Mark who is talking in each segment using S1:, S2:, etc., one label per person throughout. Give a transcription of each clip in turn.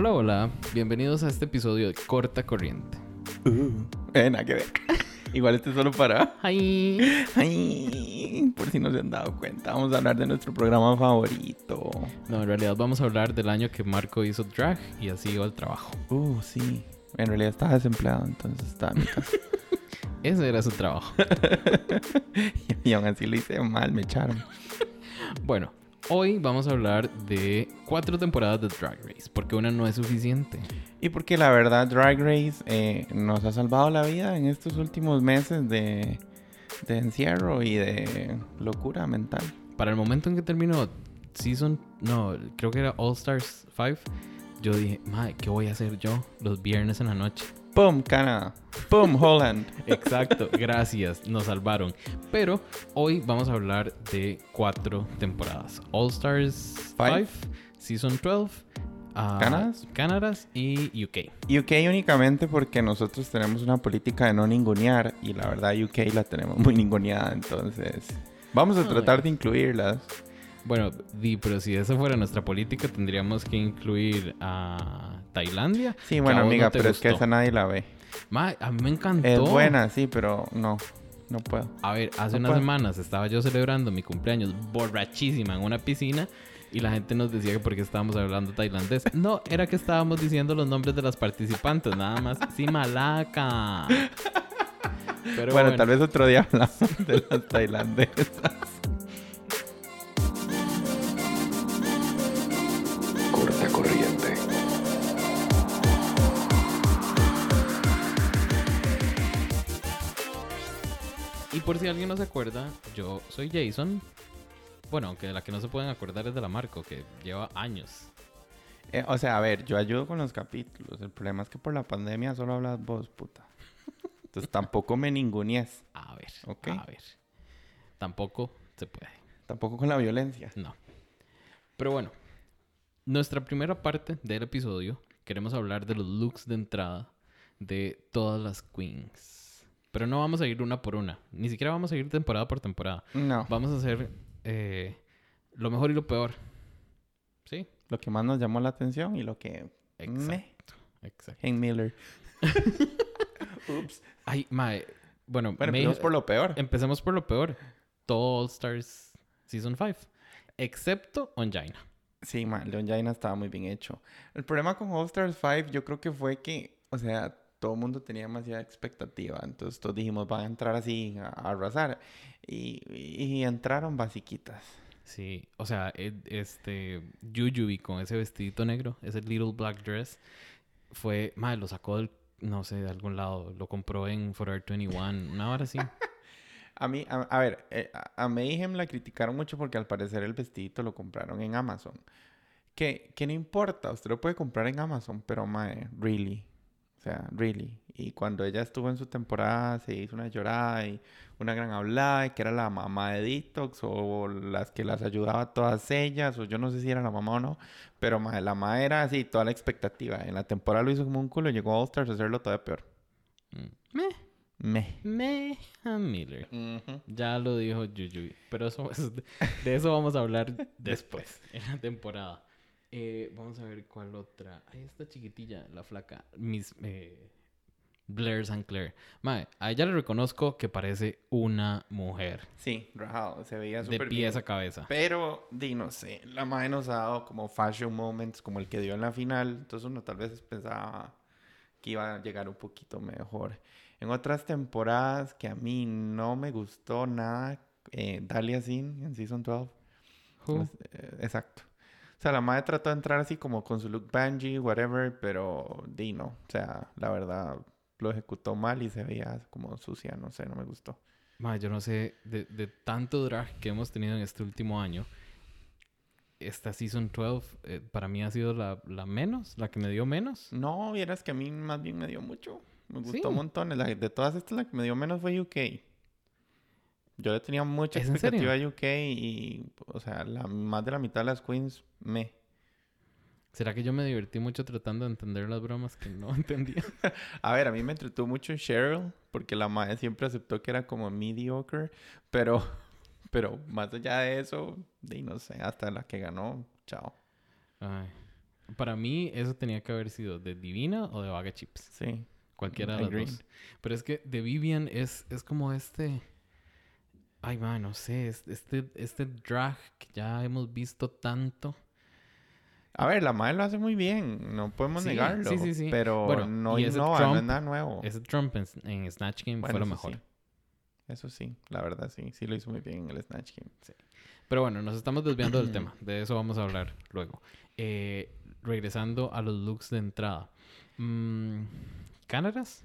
S1: Hola, hola, bienvenidos a este episodio de Corta Corriente.
S2: Uh, eh, nada que ver. Igual este es solo para.
S1: ¡Ay!
S2: Ay, por si no se han dado cuenta, vamos a hablar de nuestro programa favorito.
S1: No, en realidad vamos a hablar del año que Marco hizo drag y así iba al trabajo.
S2: Uh, sí. En realidad estaba desempleado, entonces estaba en mi casa.
S1: Ese era su trabajo.
S2: y aún así lo hice mal, me echaron.
S1: Bueno, hoy vamos a hablar de cuatro temporadas de Drag Race, porque una no es suficiente.
S2: Y porque la verdad, Drag Race eh, nos ha salvado la vida en estos últimos meses de, de encierro y de locura mental.
S1: Para el momento en que terminó Season, no, creo que era All Stars 5, yo dije, madre, ¿qué voy a hacer yo los viernes en la noche?
S2: ¡Pum! Canadá. ¡Pum! Holland.
S1: Exacto, gracias, nos salvaron. Pero hoy vamos a hablar de cuatro temporadas: All Stars 5, Season 12, ah,
S2: ¿Canadas?
S1: Canadas y UK.
S2: UK únicamente porque nosotros tenemos una política de no ningunear y la verdad UK la tenemos muy ninguneada, entonces vamos a
S1: Ay.
S2: tratar de incluirlas.
S1: Bueno, di, pero si esa fuera nuestra política, tendríamos que incluir a Tailandia.
S2: Sí, bueno
S1: no
S2: amiga, pero es que esa nadie la ve.
S1: Ma, a mí me encantó.
S2: Es buena, sí, pero no, no puedo.
S1: A ver, hace
S2: No
S1: unas
S2: puedo.
S1: semanas estaba yo celebrando mi cumpleaños borrachísima en una piscina y la gente nos decía que porque estábamos hablando tailandés. No, era que estábamos diciendo los nombres de las participantes, nada más. Sí, malaca. Pero
S2: bueno,
S1: bueno,
S2: tal vez otro día hablamos de las tailandesas.
S1: Y por si alguien no se acuerda, yo soy Jason. Bueno, aunque de la que no se pueden acordar es de la Marco, que lleva años.
S2: Eh, o sea, a ver, yo ayudo con los capítulos. El problema es que por la pandemia solo hablas vos, puta. Entonces tampoco me ningunees.
S1: A ver,
S2: Ok.
S1: a ver. Tampoco se puede.
S2: Tampoco con la violencia.
S1: No. Pero bueno, nuestra primera parte del episodio queremos hablar de los looks de entrada de todas las queens. Pero no vamos a ir una por una. Ni siquiera vamos a ir temporada por temporada.
S2: No.
S1: Vamos a hacer eh, lo mejor y lo peor. ¿Sí?
S2: Lo que más nos llamó la atención y lo que... Me.
S1: Exacto. Exacto.
S2: Hank Miller. Ups.
S1: Ay, mae. Bueno,
S2: Bueno, empecemos por lo peor.
S1: empecemos por lo peor. Todo All Stars Season 5. Excepto Onjaina.
S2: Sí, man, Leon Jaina estaba muy bien hecho. El problema con All Stars 5 yo creo que fue que, o sea, todo el mundo tenía demasiada expectativa. Entonces todos dijimos, van a entrar así a, a arrasar. Y, y entraron basiquitas.
S1: Sí, o sea, e- este Yuyubi con ese vestidito negro, ese little black dress, fue, madre, lo sacó del, no sé, de algún lado, lo compró en Forever 21, una hora así.
S2: A mí, a, a ver, eh, a, a Mayhem la criticaron mucho porque al parecer el vestidito lo compraron en Amazon. Que, que no importa, usted lo puede comprar en Amazon, pero mae, really. O sea, really. Y cuando ella estuvo en su temporada, se hizo una llorada y una gran hablada, y que era la mamá de Detox, o las que las ayudaba a todas ellas, o yo no sé si era la mamá o no, pero mae, la mamá era así, toda la expectativa. En la temporada lo hizo como un culo y llegó a All Stars a hacerlo todavía peor.
S1: Meh.
S2: meh,
S1: a Miller. Ya lo dijo Yuyubi, pero eso, es- de eso vamos a hablar después, en la temporada. Eh, vamos a ver cuál otra. Ahí está chiquitilla, la flaca. Miss eh, Blair St. Clair. Mae, a ella le reconozco que parece una mujer.
S2: Sí, rajado, se veía
S1: De
S2: súper
S1: pies
S2: bien.
S1: a cabeza.
S2: Pero, di, no sé, la madre nos ha dado como fashion moments como el que dio en la final. Entonces uno tal vez pensaba que iba a llegar un poquito mejor. En otras temporadas que a mí no me gustó nada, eh, Dalia Sin en Season 12.
S1: Who?
S2: pues, exacto. O sea, la madre trató de entrar así como con su look Banji, whatever, pero di no. O sea, la verdad lo ejecutó mal y se veía como sucia, no sé, no me gustó.
S1: Mae, yo no sé, de, de tanto drag que hemos tenido en este último año, esta Season 12 eh, para mí ha sido la, la menos, la que me dio menos.
S2: No, vieras que a mí más bien me dio mucho. Me gustó
S1: Sí.
S2: un montón. La- de todas estas, la que me dio menos fue UK. Yo le tenía mucha
S1: ¿Es en
S2: expectativa a UK y, o sea, la, más de la mitad de las queens me.
S1: ¿Será que yo me divertí mucho tratando de entender las bromas que no entendía?
S2: A ver, a mí me entretuvo mucho Cheryl porque la madre siempre aceptó que era como mediocre, pero, pero más allá de eso, de no sé, hasta la que ganó, chao.
S1: Ay. Para mí, eso tenía que haber sido de Divina o de Vaga Chips.
S2: Sí.
S1: Cualquiera de las dos. Pero es que de Vivian es, es como este. Ay, man, no sé. es- Este, este drag que ya hemos visto tanto.
S2: A ver, la madre lo hace muy bien, no podemos
S1: Sí,
S2: negarlo.
S1: sí, sí, sí.
S2: Pero
S1: Bueno,
S2: no innova, no es
S1: Trump-
S2: nada nuevo.
S1: Ese Trump en, en Snatch Game
S2: Bueno,
S1: fue lo mejor.
S2: sí. Eso sí, la verdad sí, sí lo hizo muy bien en el Snatch Game.
S1: Pero bueno, nos estamos desviando del tema. De eso vamos a hablar luego. Eh, regresando a los looks de entrada. Mm, ¿Cánaras?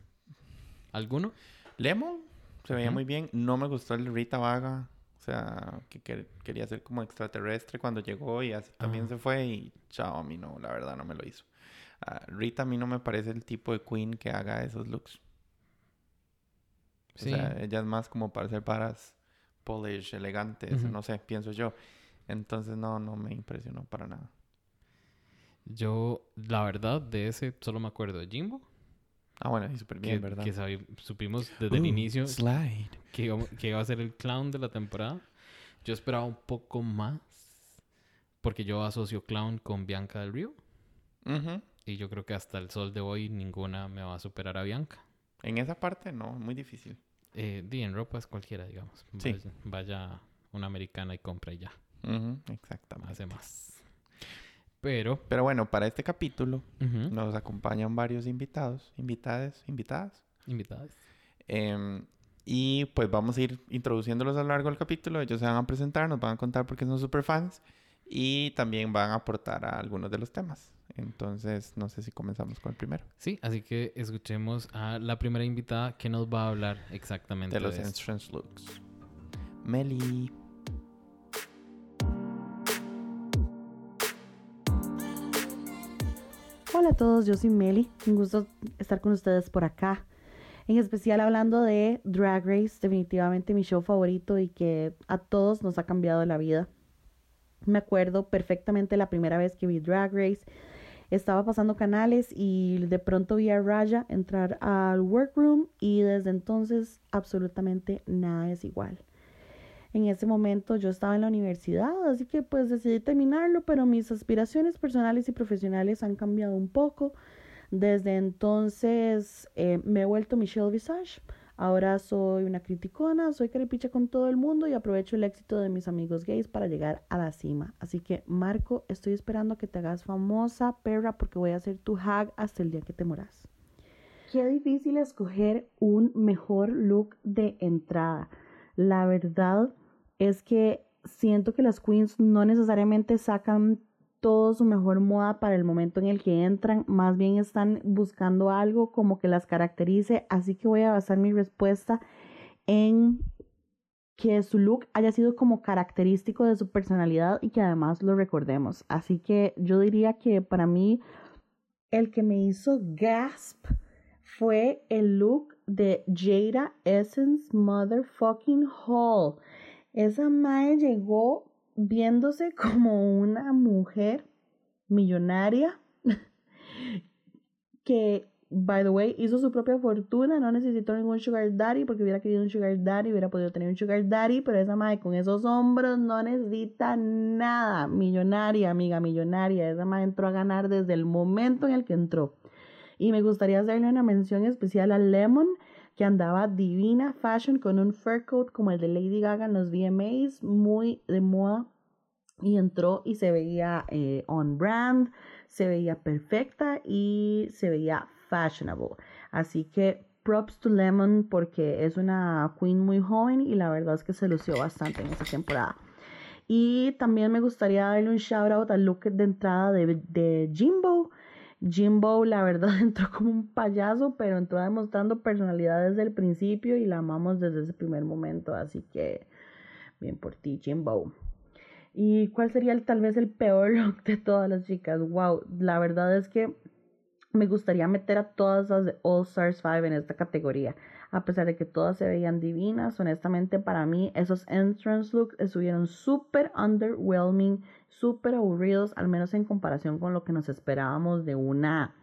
S1: ¿Alguno?
S2: Lemon se veía muy bien. No me gustó el Rita Vaga. O sea, que, que- quería ser como extraterrestre cuando llegó y así también se fue. Y chao, a mí no, la verdad no me lo hizo. Ah, Rita a mí no me parece el tipo de queen que haga esos looks.
S1: Sí.
S2: O sea, ella es más como para hacer varas polish, elegantes,
S1: Ujú.
S2: no sé, pienso yo. Entonces no, no me impresionó para nada.
S1: Yo, la verdad, de ese solo me acuerdo de Jimbo.
S2: Ah, bueno, y súper
S1: Que,
S2: bien, ¿verdad?
S1: que sabi- supimos desde el
S2: Uh,
S1: inicio
S2: Slide.
S1: que iba, que iba a ser el clown de la temporada. Yo esperaba un poco más. Porque yo asocio clown con Bianca del Río.
S2: Ujú.
S1: Y yo creo que hasta el sol de hoy ninguna me va a superar a Bianca.
S2: En esa parte, no, muy difícil.
S1: Eh, di, en ropa es cualquiera, digamos.
S2: Sí.
S1: Vaya, vaya una americana y compra y ya.
S2: Ujú, Exactamente.
S1: Hace más. Pero...
S2: Pero bueno, para este capítulo
S1: ujú,
S2: nos acompañan varios invitados, invitadas, invitadas.
S1: Invitadas.
S2: Em, y pues vamos a ir introduciéndolos a lo largo del capítulo. Ellos se van a presentar, nos van a contar por qué son super fans y también van a aportar a algunos de los temas. Entonces, no sé si comenzamos con el primero.
S1: Sí, así que escuchemos a la primera invitada que nos va a hablar exactamente
S2: De los
S1: esto.
S2: entrance looks. Meli.
S3: Hola a todos, yo soy Meli. Un gusto estar con ustedes por acá. En especial hablando de Drag Race, definitivamente mi show favorito y que a todos nos ha cambiado la vida. Me acuerdo perfectamente la primera vez que vi Drag Race. Estaba pasando canales y de pronto vi a Raya entrar al workroom y desde entonces absolutamente nada es igual. En ese momento yo estaba en la universidad, así que pues decidí terminarlo, pero mis aspiraciones personales y profesionales han cambiado un poco. Desde entonces eh, me he vuelto Michelle Visage. Ahora soy una criticona, soy caripicha con todo el mundo y aprovecho el éxito de mis amigos gays para llegar a la cima. Así que Marco, estoy esperando que te hagas famosa, perra, porque voy a ser tu hag hasta el día que te moras. Qué difícil escoger un mejor look de entrada. La verdad es que siento que las queens no necesariamente sacan todo su mejor moda para el momento en el que entran, más bien están buscando algo como que las caracterice, así que voy a basar mi respuesta en que su look haya sido como característico de su personalidad y que además lo recordemos. Así que yo diría que para mí el que me hizo gasp fue el look de Jada Essence Motherfucking Hall. Esa mae llegó viéndose como una mujer millonaria que, by the way, hizo su propia fortuna, no necesitó ningún sugar daddy porque hubiera querido un sugar daddy, hubiera podido tener un sugar daddy, pero esa mae con esos hombros no necesita nada. Millonaria, amiga, millonaria. Esa mae entró a ganar desde el momento en el que entró. Y me gustaría hacerle una mención especial a Lemon, que andaba divina fashion con un fur coat como el de Lady Gaga en los VMAs, muy de moda. Y entró y se veía eh, on brand, se veía perfecta y se veía fashionable. Así que props to Lemon porque es una queen muy joven y la verdad es que se lució bastante en esta temporada. Y también me gustaría darle un shout out al look de entrada de, de Jimbo. Jimbo, la verdad, entró como un payaso, pero entró demostrando personalidad desde el principio y la amamos desde ese primer momento. Así que, bien por ti, Jimbo. ¿Y cuál sería tal vez el peor look de todas las chicas? Wow, la verdad es que me gustaría meter a todas las de All Stars 5 en esta categoría. A pesar de que todas se veían divinas, honestamente para mí esos entrance looks estuvieron súper underwhelming, súper aburridos, al menos en comparación con lo que nos esperábamos de una,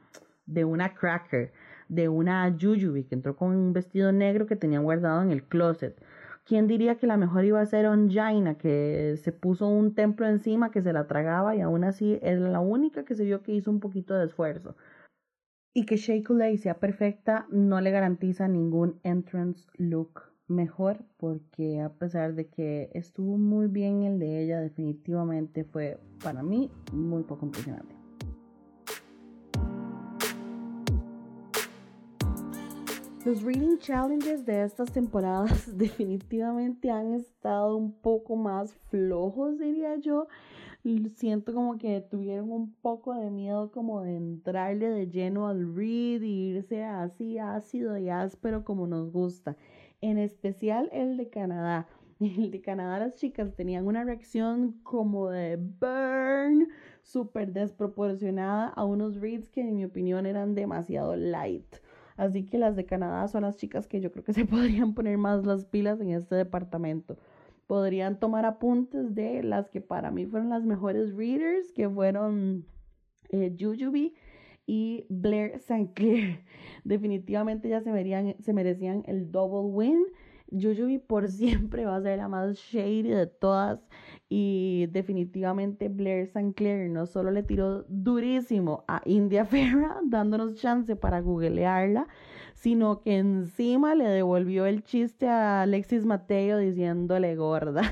S3: de una cracker, de una Jujubee que entró con un vestido negro que tenía guardado en el closet. ¿Quién diría que la mejor iba a ser Onjaina, que se puso un templo encima, que se la tragaba y aún así es la única que se vio que hizo un poquito de esfuerzo? Y que Shea sea perfecta no le garantiza ningún entrance look mejor porque a pesar de que estuvo muy bien el de ella, definitivamente fue para mí muy poco impresionante. Los reading challenges de estas temporadas definitivamente han estado un poco más flojos, diría yo. Siento como que tuvieron un poco de miedo como de entrarle de lleno al read y irse así ácido y áspero como nos gusta. En especial el de Canadá. El de Canadá las chicas tenían una reacción como de burn, súper desproporcionada a unos reads que en mi opinión eran demasiado light. Así que las de Canadá son las chicas que yo creo que se podrían poner más las pilas en este departamento. Podrían tomar apuntes de las que para mí fueron las mejores readers, que fueron eh, y Blair St. Clair. Definitivamente ya se, verían, se merecían el double win. Jujubee por siempre va a ser la más shady de todas y definitivamente Blair St. Clair no solo le tiró durísimo a India Ferra dándonos chance para googlearla, sino que encima le devolvió el chiste a Alexis Mateo diciéndole gorda.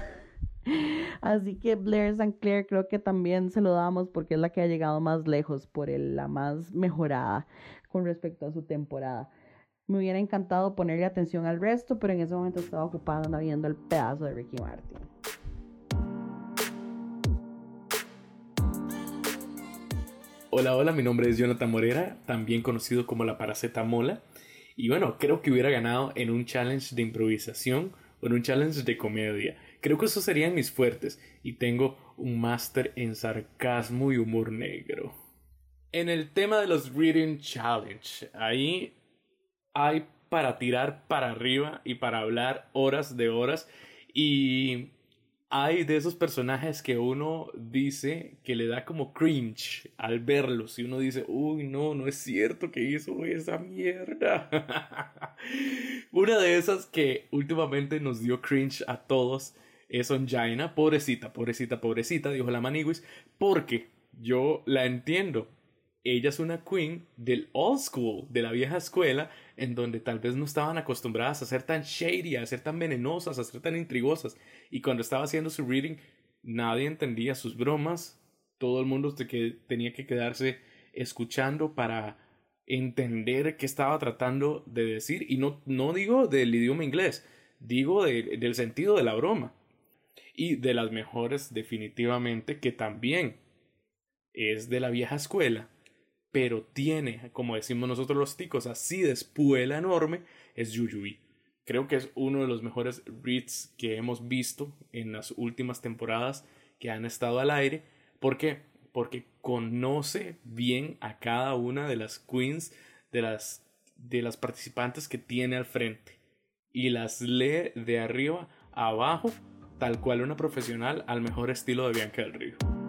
S3: Así que Blair St. Clair creo que también se lo damos porque es la que ha llegado más lejos, por el, la más mejorada con respecto a su temporada. Me hubiera encantado ponerle atención al resto, pero en ese momento estaba ocupada viendo el pedazo de Ricky Martin.
S4: Hola, hola, mi nombre es Jonathan Morera, también conocido como la Paracetamola. Y bueno, creo que hubiera ganado en un challenge de improvisación o en un challenge de comedia. Creo que esos serían mis fuertes y tengo un máster en sarcasmo y humor negro. En el tema de los Reading Challenge, ahí hay para tirar para arriba y para hablar horas de horas y hay de esos personajes que uno dice que le da como cringe al verlos y uno dice, uy, no, no es cierto que hizo esa mierda. Una de esas que últimamente nos dio cringe a todos es Onjaina, pobrecita, pobrecita, pobrecita, dijo la Maniguis, porque yo la entiendo. Ella es una queen del old school, de la vieja escuela, en donde tal vez no estaban acostumbradas a ser tan shady, a ser tan venenosas, a ser tan intrigosas. Y cuando estaba haciendo su reading, nadie entendía sus bromas. Todo el mundo tenía que quedarse escuchando para entender qué estaba tratando de decir. Y no, no digo del idioma inglés, digo del sentido de la broma y de las mejores definitivamente que también es de la vieja escuela, pero tiene, como decimos nosotros los ticos, así de espuela enorme, es Yuyubi. Creo que es uno de los mejores reads que hemos visto en las últimas temporadas que han estado al aire. ¿Por qué? Porque conoce bien a cada una de las queens, de las, de las participantes que tiene al frente. Y las lee de arriba a abajo tal cual una profesional al mejor estilo de Bianca del Río.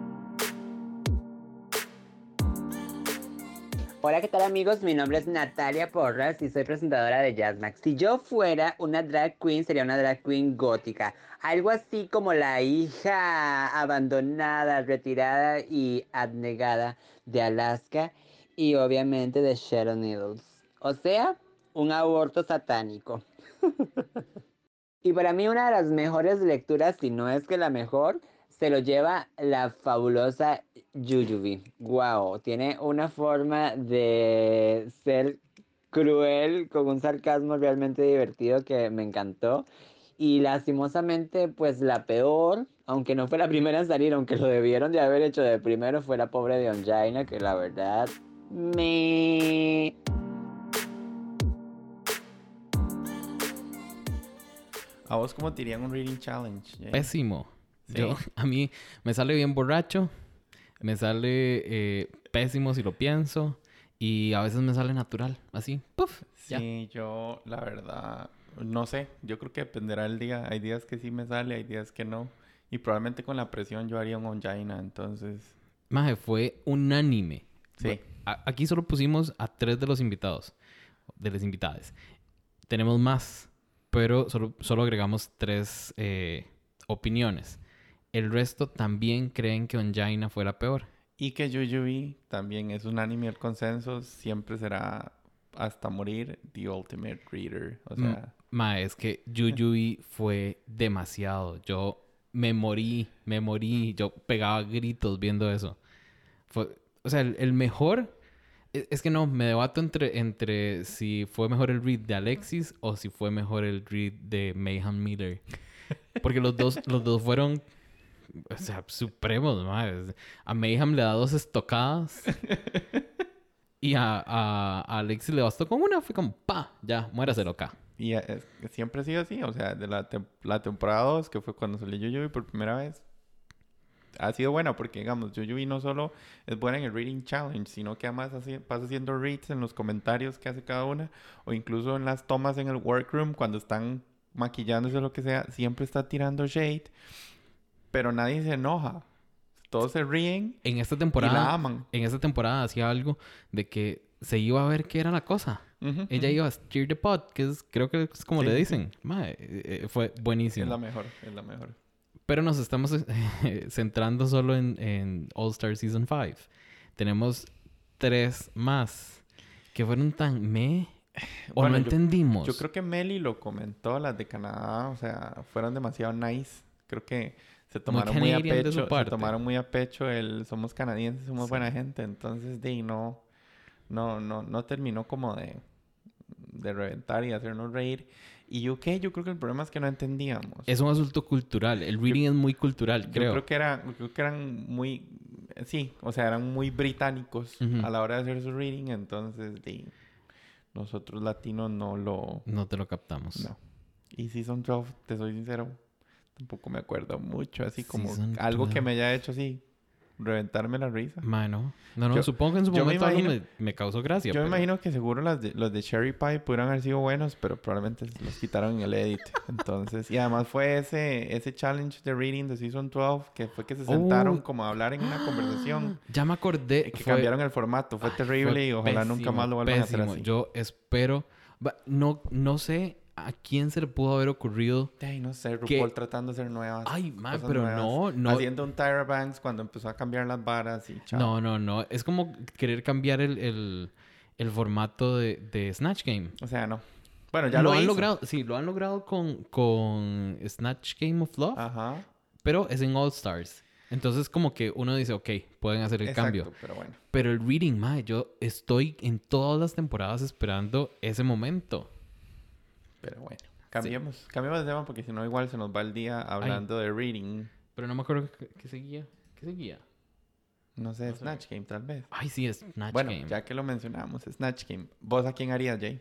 S5: Hola, ¿qué tal amigos? Mi nombre es Natalia Porras y soy presentadora de Jazzmax. Si yo fuera una drag queen, sería una drag queen gótica. Algo así como la hija abandonada, retirada y abnegada de Alaska y obviamente de Sharon Needles. O sea, un aborto satánico. Y para mí una de las mejores lecturas, si no es que la mejor, se lo lleva la fabulosa Yuyubi. Wow, tiene una forma de ser cruel con un sarcasmo realmente divertido que me encantó. Y lastimosamente, pues la peor, aunque no fue la primera en salir, aunque lo debieron de haber hecho de primero, fue la pobre de Onjaina, que la verdad me...
S2: ¿A vos cómo te irían un reading challenge? Jay?
S1: Pésimo.
S2: Sí.
S1: Yo, a mí me sale bien borracho, me sale eh, pésimo si lo pienso y a veces me sale natural, así, puff, ya.
S2: Sí, yo la verdad, no sé, yo creo que dependerá del día. Hay días que sí me sale, hay días que no. Y probablemente con la presión yo haría un onjaina, entonces...
S1: Maje, fue unánime.
S2: Sí.
S1: Aquí solo pusimos a tres de los invitados, de las invitadas. Tenemos más, pero solo, solo agregamos tres eh, opiniones. El resto también creen que Onjaina fue la peor.
S2: Y que Yuyubi también es unánime el consenso, siempre será hasta morir The Ultimate Reader. O sea,
S1: Ma, es que Yuyui fue demasiado. Yo me morí, me morí. Yo pegaba gritos viendo eso. Fue, o sea, el, el mejor... e- Es que no, me debato entre, entre si fue mejor el read de Alexis o si fue mejor el read de Mayhem Miller. Porque los dos, los dos fueron, o sea, supremos, ma. Es- A Mayhem le da dos estocadas. Y a, a, a Alexis le bastó con una. Fue como, pa, ya, muéraselo acá.
S2: y eh, es- que siempre ha sido así. O sea, de la, la temporada 2, que fue cuando salió Yuyubi por primera vez, ha sido buena porque, digamos, Yuyubi no solo es buena en el Reading Challenge, sino que además hace- pasa haciendo reads en los comentarios que hace cada una, o incluso en las tomas en el workroom cuando están maquillándose o lo que sea, siempre está tirando shade, pero nadie se enoja. Todos se ríen
S1: En esta
S2: y
S1: temporada...
S2: la aman.
S1: en esa temporada hacía algo de que se iba a ver qué era la cosa.
S2: Ujú,
S1: Ella
S2: ujú.
S1: iba a steer the pot, que es, creo que es como
S2: Sí,
S1: le
S2: sí,
S1: dicen. Mae, eh, eh, fue
S2: Es
S1: buenísimo.
S2: la mejor, es la mejor.
S1: Pero nos estamos eh, centrando solo en, en All Star Season 5. Tenemos tres más que fueron tan me o
S2: Bueno,
S1: no
S2: yo-
S1: entendimos.
S2: Yo creo que Meli lo comentó, las de Canadá, o sea, fueron demasiado nice. Creo que se tomaron muy, a pecho, se tomaron muy a pecho el somos canadienses, somos buena gente, entonces de no no no no terminó como de de reventar y hacernos reír. Y UK, yo creo que el problema es que no entendíamos.
S1: Es un asunto cultural. El reading es muy cultural,
S2: Yo
S1: creo.
S2: creo que era, creo que eran muy, sí, o sea, eran muy británicos a la hora de hacer su reading, entonces de, nosotros latinos no lo,
S1: No te lo captamos.
S2: no. Y Season 12, te soy sincero, tampoco me acuerdo mucho, así como
S1: Season
S2: algo que
S1: 12.
S2: me haya hecho así, reventarme la risa.
S1: Mae, no. No,
S2: Yo-
S1: supongo que en su
S2: yo me
S1: momento algo
S2: imagino-
S1: me, me causó gracia.
S2: Yo me
S1: pero-
S2: imagino que seguro las de, los de Cherry Pie pudieran haber sido buenos, pero probablemente los quitaron en el edit. Entonces, y además fue ese, ese challenge de reading de Season 12 que fue que se sentaron
S1: Oh.
S2: como a hablar en una conversación.
S1: Ya me acordé.
S2: Que
S1: fue-
S2: cambiaron el formato, fue terrible
S1: fue
S2: y ojalá nunca más lo vuelvan a hacer
S1: pésimo.
S2: así.
S1: Yo espero. va- No, no sé a quién se le pudo haber ocurrido.
S2: Ay, no sé,
S1: que-
S2: RuPaul tratando de hacer nuevas.
S1: Ay, man,
S2: cosas
S1: pero
S2: nuevas.
S1: no, no.
S2: Haciendo un Tyra Banks cuando empezó a cambiar las varas y chao.
S1: No, no, no. Es como querer cambiar el, el, el formato de, de Snatch Game.
S2: O sea, no. Bueno, ya
S1: lo,
S2: lo,
S1: han
S2: hizo.
S1: logrado. Sí, lo han logrado con, con Snatch Game of Love,
S2: Ajá.
S1: pero es en All Stars. Entonces, como que uno dice, ok, pueden hacer el
S2: Exacto,
S1: cambio.
S2: pero bueno.
S1: Pero el reading, mae, yo estoy en todas las temporadas esperando ese momento.
S2: Pero bueno. Cambiemos, cambiemos de tema porque si no igual se nos va el día hablando de reading.
S1: Pero no me acuerdo qué, seguía. ¿Qué seguía?
S2: No sé,
S1: No sé.
S2: Snatch Game tal vez.
S1: Ay, sí, Snatch
S2: bueno,
S1: Game.
S2: ya que lo mencionamos, Snatch Game. ¿Vos a quién harías, Jay?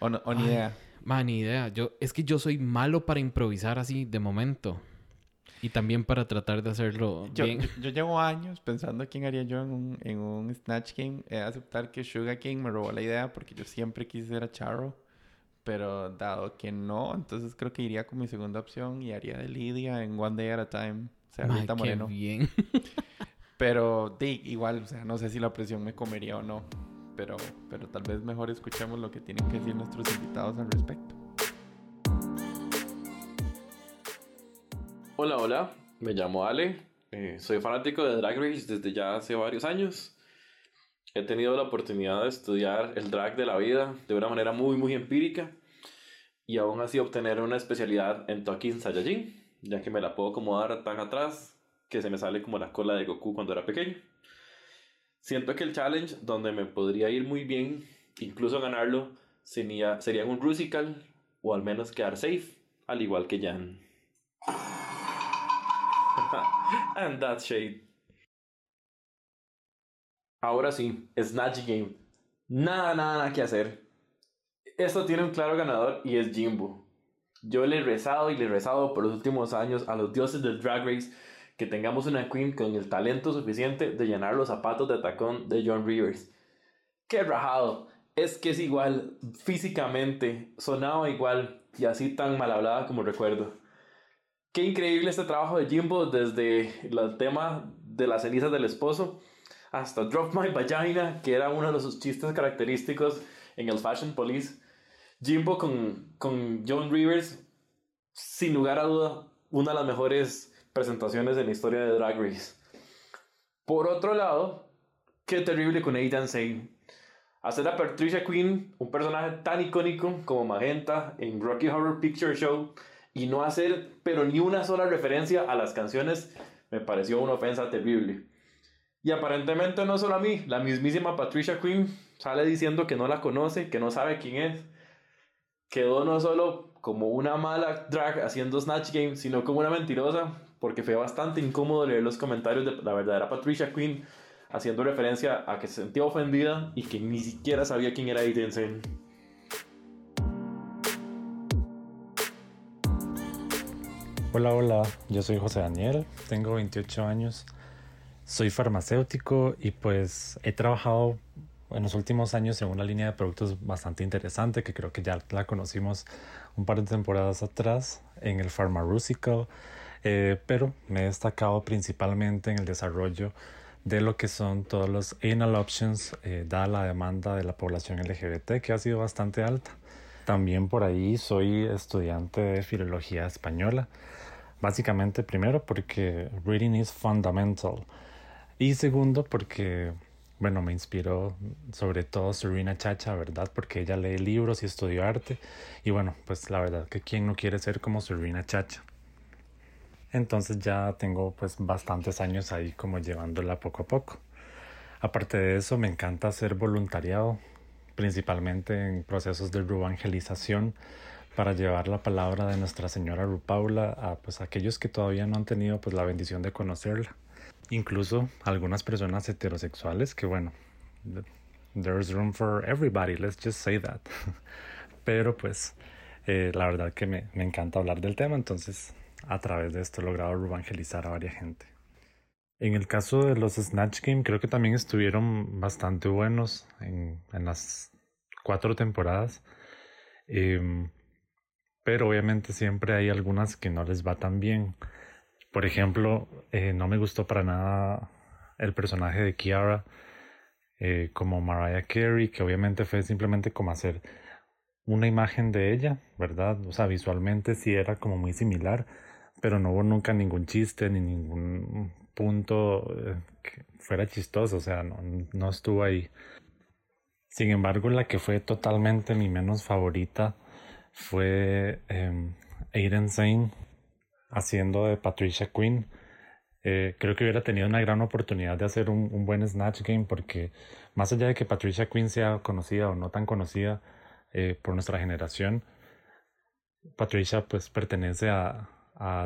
S2: O, no- o ni
S1: Ay,
S2: idea.
S1: Man, ni idea. Yo, es que yo soy malo para improvisar así de momento. Y también para tratar de hacerlo
S2: Yo,
S1: bien.
S2: yo, yo llevo años pensando quién haría yo en un, en un Snatch Game. He de aceptar que Sugar King me robó la idea porque yo siempre quise ser a Charo. Pero dado que no, entonces creo que iría con mi segunda opción y haría de Lidia en One Day at a Time. O sea, Rita
S1: qué
S2: Moreno.
S1: bien.
S2: Pero di, igual, o sea, no sé si la presión me comería o no. Pero, pero tal vez mejor escuchemos lo que tienen que decir nuestros invitados al respecto.
S6: Hola, hola, me llamo Ale, eh, soy fanático de Drag Race desde ya hace varios años. He tenido la oportunidad de estudiar el drag de la vida de una manera muy, muy empírica y aún así obtener una especialidad en Tokin Saiyajin, ya que me la puedo acomodar tan atrás que se me sale como la cola de Goku cuando era pequeño. Siento que el challenge donde me podría ir muy bien, incluso ganarlo, sería, un Rusical o al menos quedar safe, al igual que Jan. And that's shade. Ahora sí, Snatch Game. Nada, nada, nada que hacer. Esto tiene un claro ganador y es Jimbo. Yo le he rezado y le he rezado por los últimos años a los dioses del Drag Race que tengamos una queen con el talento suficiente de llenar los zapatos de tacón de John Rivers. ¡Qué rajado! Es que es igual, físicamente, sonaba igual y así tan mal hablada como recuerdo. Qué increíble este trabajo de Jimbo desde el tema de las cenizas del esposo hasta Drop My Vagina, que era uno de sus chistes característicos en el Fashion Police. Jimbo con, con John Rivers, sin lugar a duda, una de las mejores presentaciones en la historia de Drag Race. Por otro lado, qué terrible con Aidan Zane. Hacer a Patricia Quinn un personaje tan icónico como Magenta en Rocky Horror Picture Show y no hacer pero ni una sola referencia a las canciones me pareció una ofensa terrible. Y aparentemente no solo a mí, la mismísima Patricia Quinn sale diciendo que no la conoce, que no sabe quién es. Quedó no solo como una mala drag haciendo Snatch Game, sino como una mentirosa, porque fue bastante incómodo leer los comentarios de la verdadera Patricia Quinn haciendo referencia a que se sentía ofendida y que ni siquiera sabía quién era Aiden.
S7: Hola, hola, yo soy José Daniel, tengo 28 años, soy farmacéutico y pues he trabajado en los últimos años en una línea de productos bastante interesante que creo que ya la conocimos un par de temporadas atrás en el Pharmaceutical, eh, pero me he destacado principalmente en el desarrollo de lo que son todos los anal options, eh, dada la demanda de la población LGBT que ha sido bastante alta. También por ahí soy estudiante de filología española. Básicamente, primero porque reading is fundamental. Y segundo porque, bueno, me inspiró sobre todo Serena Chacha, ¿verdad? Porque ella lee libros y estudió arte. Y bueno, pues la verdad que quién no quiere ser como Serena Chacha. Entonces ya tengo pues bastantes años ahí como llevándola poco a poco. Aparte de eso, me encanta hacer voluntariado principalmente en procesos de evangelización para llevar la palabra de Nuestra Señora Rupaula a pues, aquellos que todavía no han tenido pues, la bendición de conocerla. Incluso algunas personas heterosexuales que, bueno, there's room for everybody, let's just say that. Pero pues eh, la verdad que me, me encanta hablar del tema, entonces a través de esto he logrado evangelizar a varias gente. En el caso de los Snatch Game, creo que también estuvieron bastante buenos en, en las cuatro temporadas. Em, pero obviamente siempre hay algunas que no les va tan bien. Por ejemplo, eh, no me gustó para nada el personaje de Kiara eh, como Mariah Carey, que obviamente fue simplemente como hacer una imagen de ella, ¿verdad? O sea, visualmente sí era como muy similar, pero no hubo nunca ningún chiste ni ningún punto eh, que fuera chistoso, o sea, no, no estuvo ahí. Sin embargo, la que fue totalmente mi menos favorita fue eh, Aiden Zane haciendo de Patricia Quinn. Eh, creo que hubiera tenido una gran oportunidad de hacer un, buen Snatch Game porque más allá de que Patricia Quinn sea conocida o no tan conocida eh, por nuestra generación, Patricia pues pertenece a,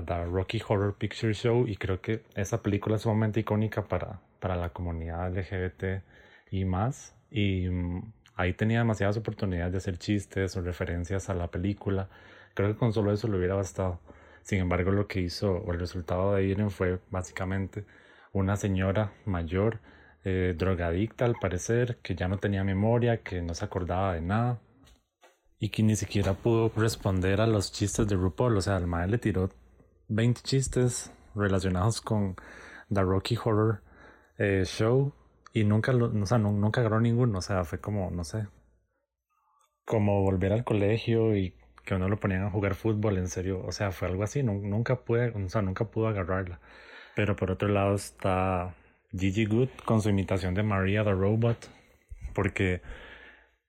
S7: The Rocky Horror Picture Show y creo que esa película es sumamente icónica para, para la comunidad LGBT y más. Y um, ahí tenía demasiadas oportunidades de hacer chistes o referencias a la película. Creo que con solo eso le hubiera bastado. Sin embargo, lo que hizo o el resultado de Irene fue básicamente una señora mayor, eh, drogadicta al parecer, que ya no tenía memoria, que no se acordaba de nada y que ni siquiera pudo responder a los chistes de RuPaul. O sea, el madre le tiró 20 chistes relacionados con The Rocky Horror eh, Show y nunca, o sea, nunca agarró ninguno. O sea, fue como, no sé, como volver al colegio y que uno lo ponían a jugar fútbol, en serio. O sea, fue algo así. Nunca pude, o sea, nunca pudo agarrarla. Pero por otro lado está Gigi Good con su imitación de Maria the Robot. Porque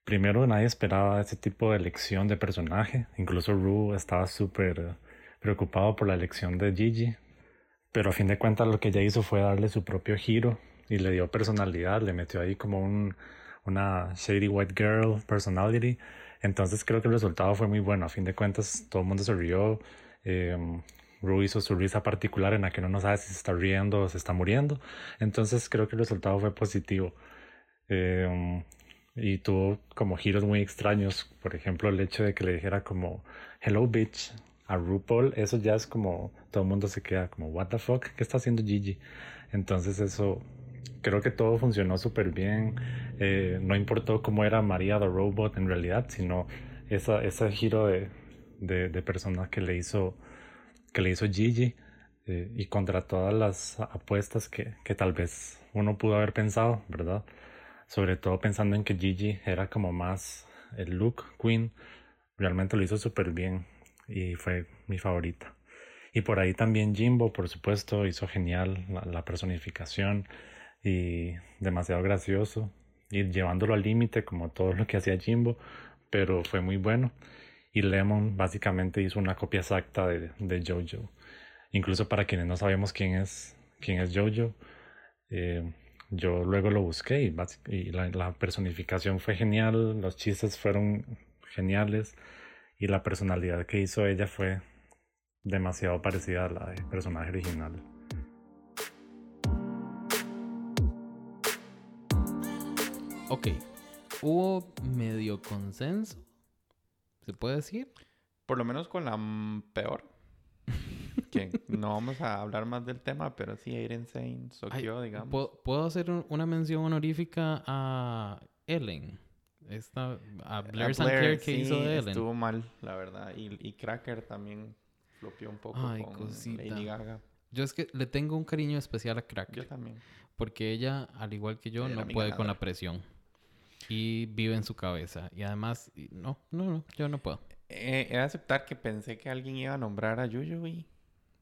S7: primero nadie esperaba ese tipo de elección de personaje. Incluso Rue estaba súper preocupado por la elección de Gigi, pero a fin de cuentas lo que ella hizo fue darle su propio giro y le dio personalidad, le metió ahí como un, una shady white girl personality. Entonces creo que el resultado fue muy bueno. A fin de cuentas todo el mundo se rió. Eh, Rue hizo su risa particular en la que uno no sabe si se está riendo o se está muriendo. Entonces creo que el resultado fue positivo. Eh, y tuvo como giros muy extraños. Por ejemplo, el hecho de que le dijera como Hello bitch a RuPaul, eso ya es como todo el mundo se queda como, ¿What the fuck? ¿Qué está haciendo Gigi? Entonces, eso creo que todo funcionó súper bien. Eh, no importó cómo era María the Robot en realidad, sino esa, ese giro de, de, de persona que le hizo, que le hizo Gigi. Eh, y contra todas las apuestas que, que tal vez uno pudo haber pensado, ¿verdad? Sobre todo pensando en que Gigi era como más el look queen realmente lo hizo súper bien y fue mi favorita. Y por ahí también Jimbo, por supuesto, hizo genial la, la personificación y demasiado gracioso y llevándolo al límite como todo lo que hacía Jimbo, pero fue muy bueno. Y Lemon básicamente hizo una copia exacta de, de Jojo. Incluso para quienes no sabemos quién es, quién es Jojo, eh, yo luego lo busqué y, la, la personificación fue genial, los chistes fueron geniales y la personalidad que hizo ella fue demasiado parecida a la del personaje original.
S1: Ok. Hubo medio consenso. ¿Se puede decir?
S2: Por lo menos con la peor. que no vamos a hablar más del tema, pero sí, Aiden Sane, Sokyo, digamos.
S1: ¿Puedo, puedo hacer un- una mención honorífica a Ellen? Esta, a
S2: A
S1: Blair Clair que
S2: sí,
S1: hizo de Ellen.
S2: Estuvo mal, la verdad. Y, y Cracker también flopió un poco
S1: Ay,
S2: con
S1: cosita.
S2: Lady Gaga.
S1: Yo es que le tengo un cariño especial a Cracker.
S2: Yo también.
S1: Porque ella, al igual que yo,
S2: Era
S1: no puede con la presión. Y vive en su cabeza. Y además, no, no, no, yo no puedo.
S2: Eh, he de aceptar que pensé que alguien iba a nombrar a Yuyubi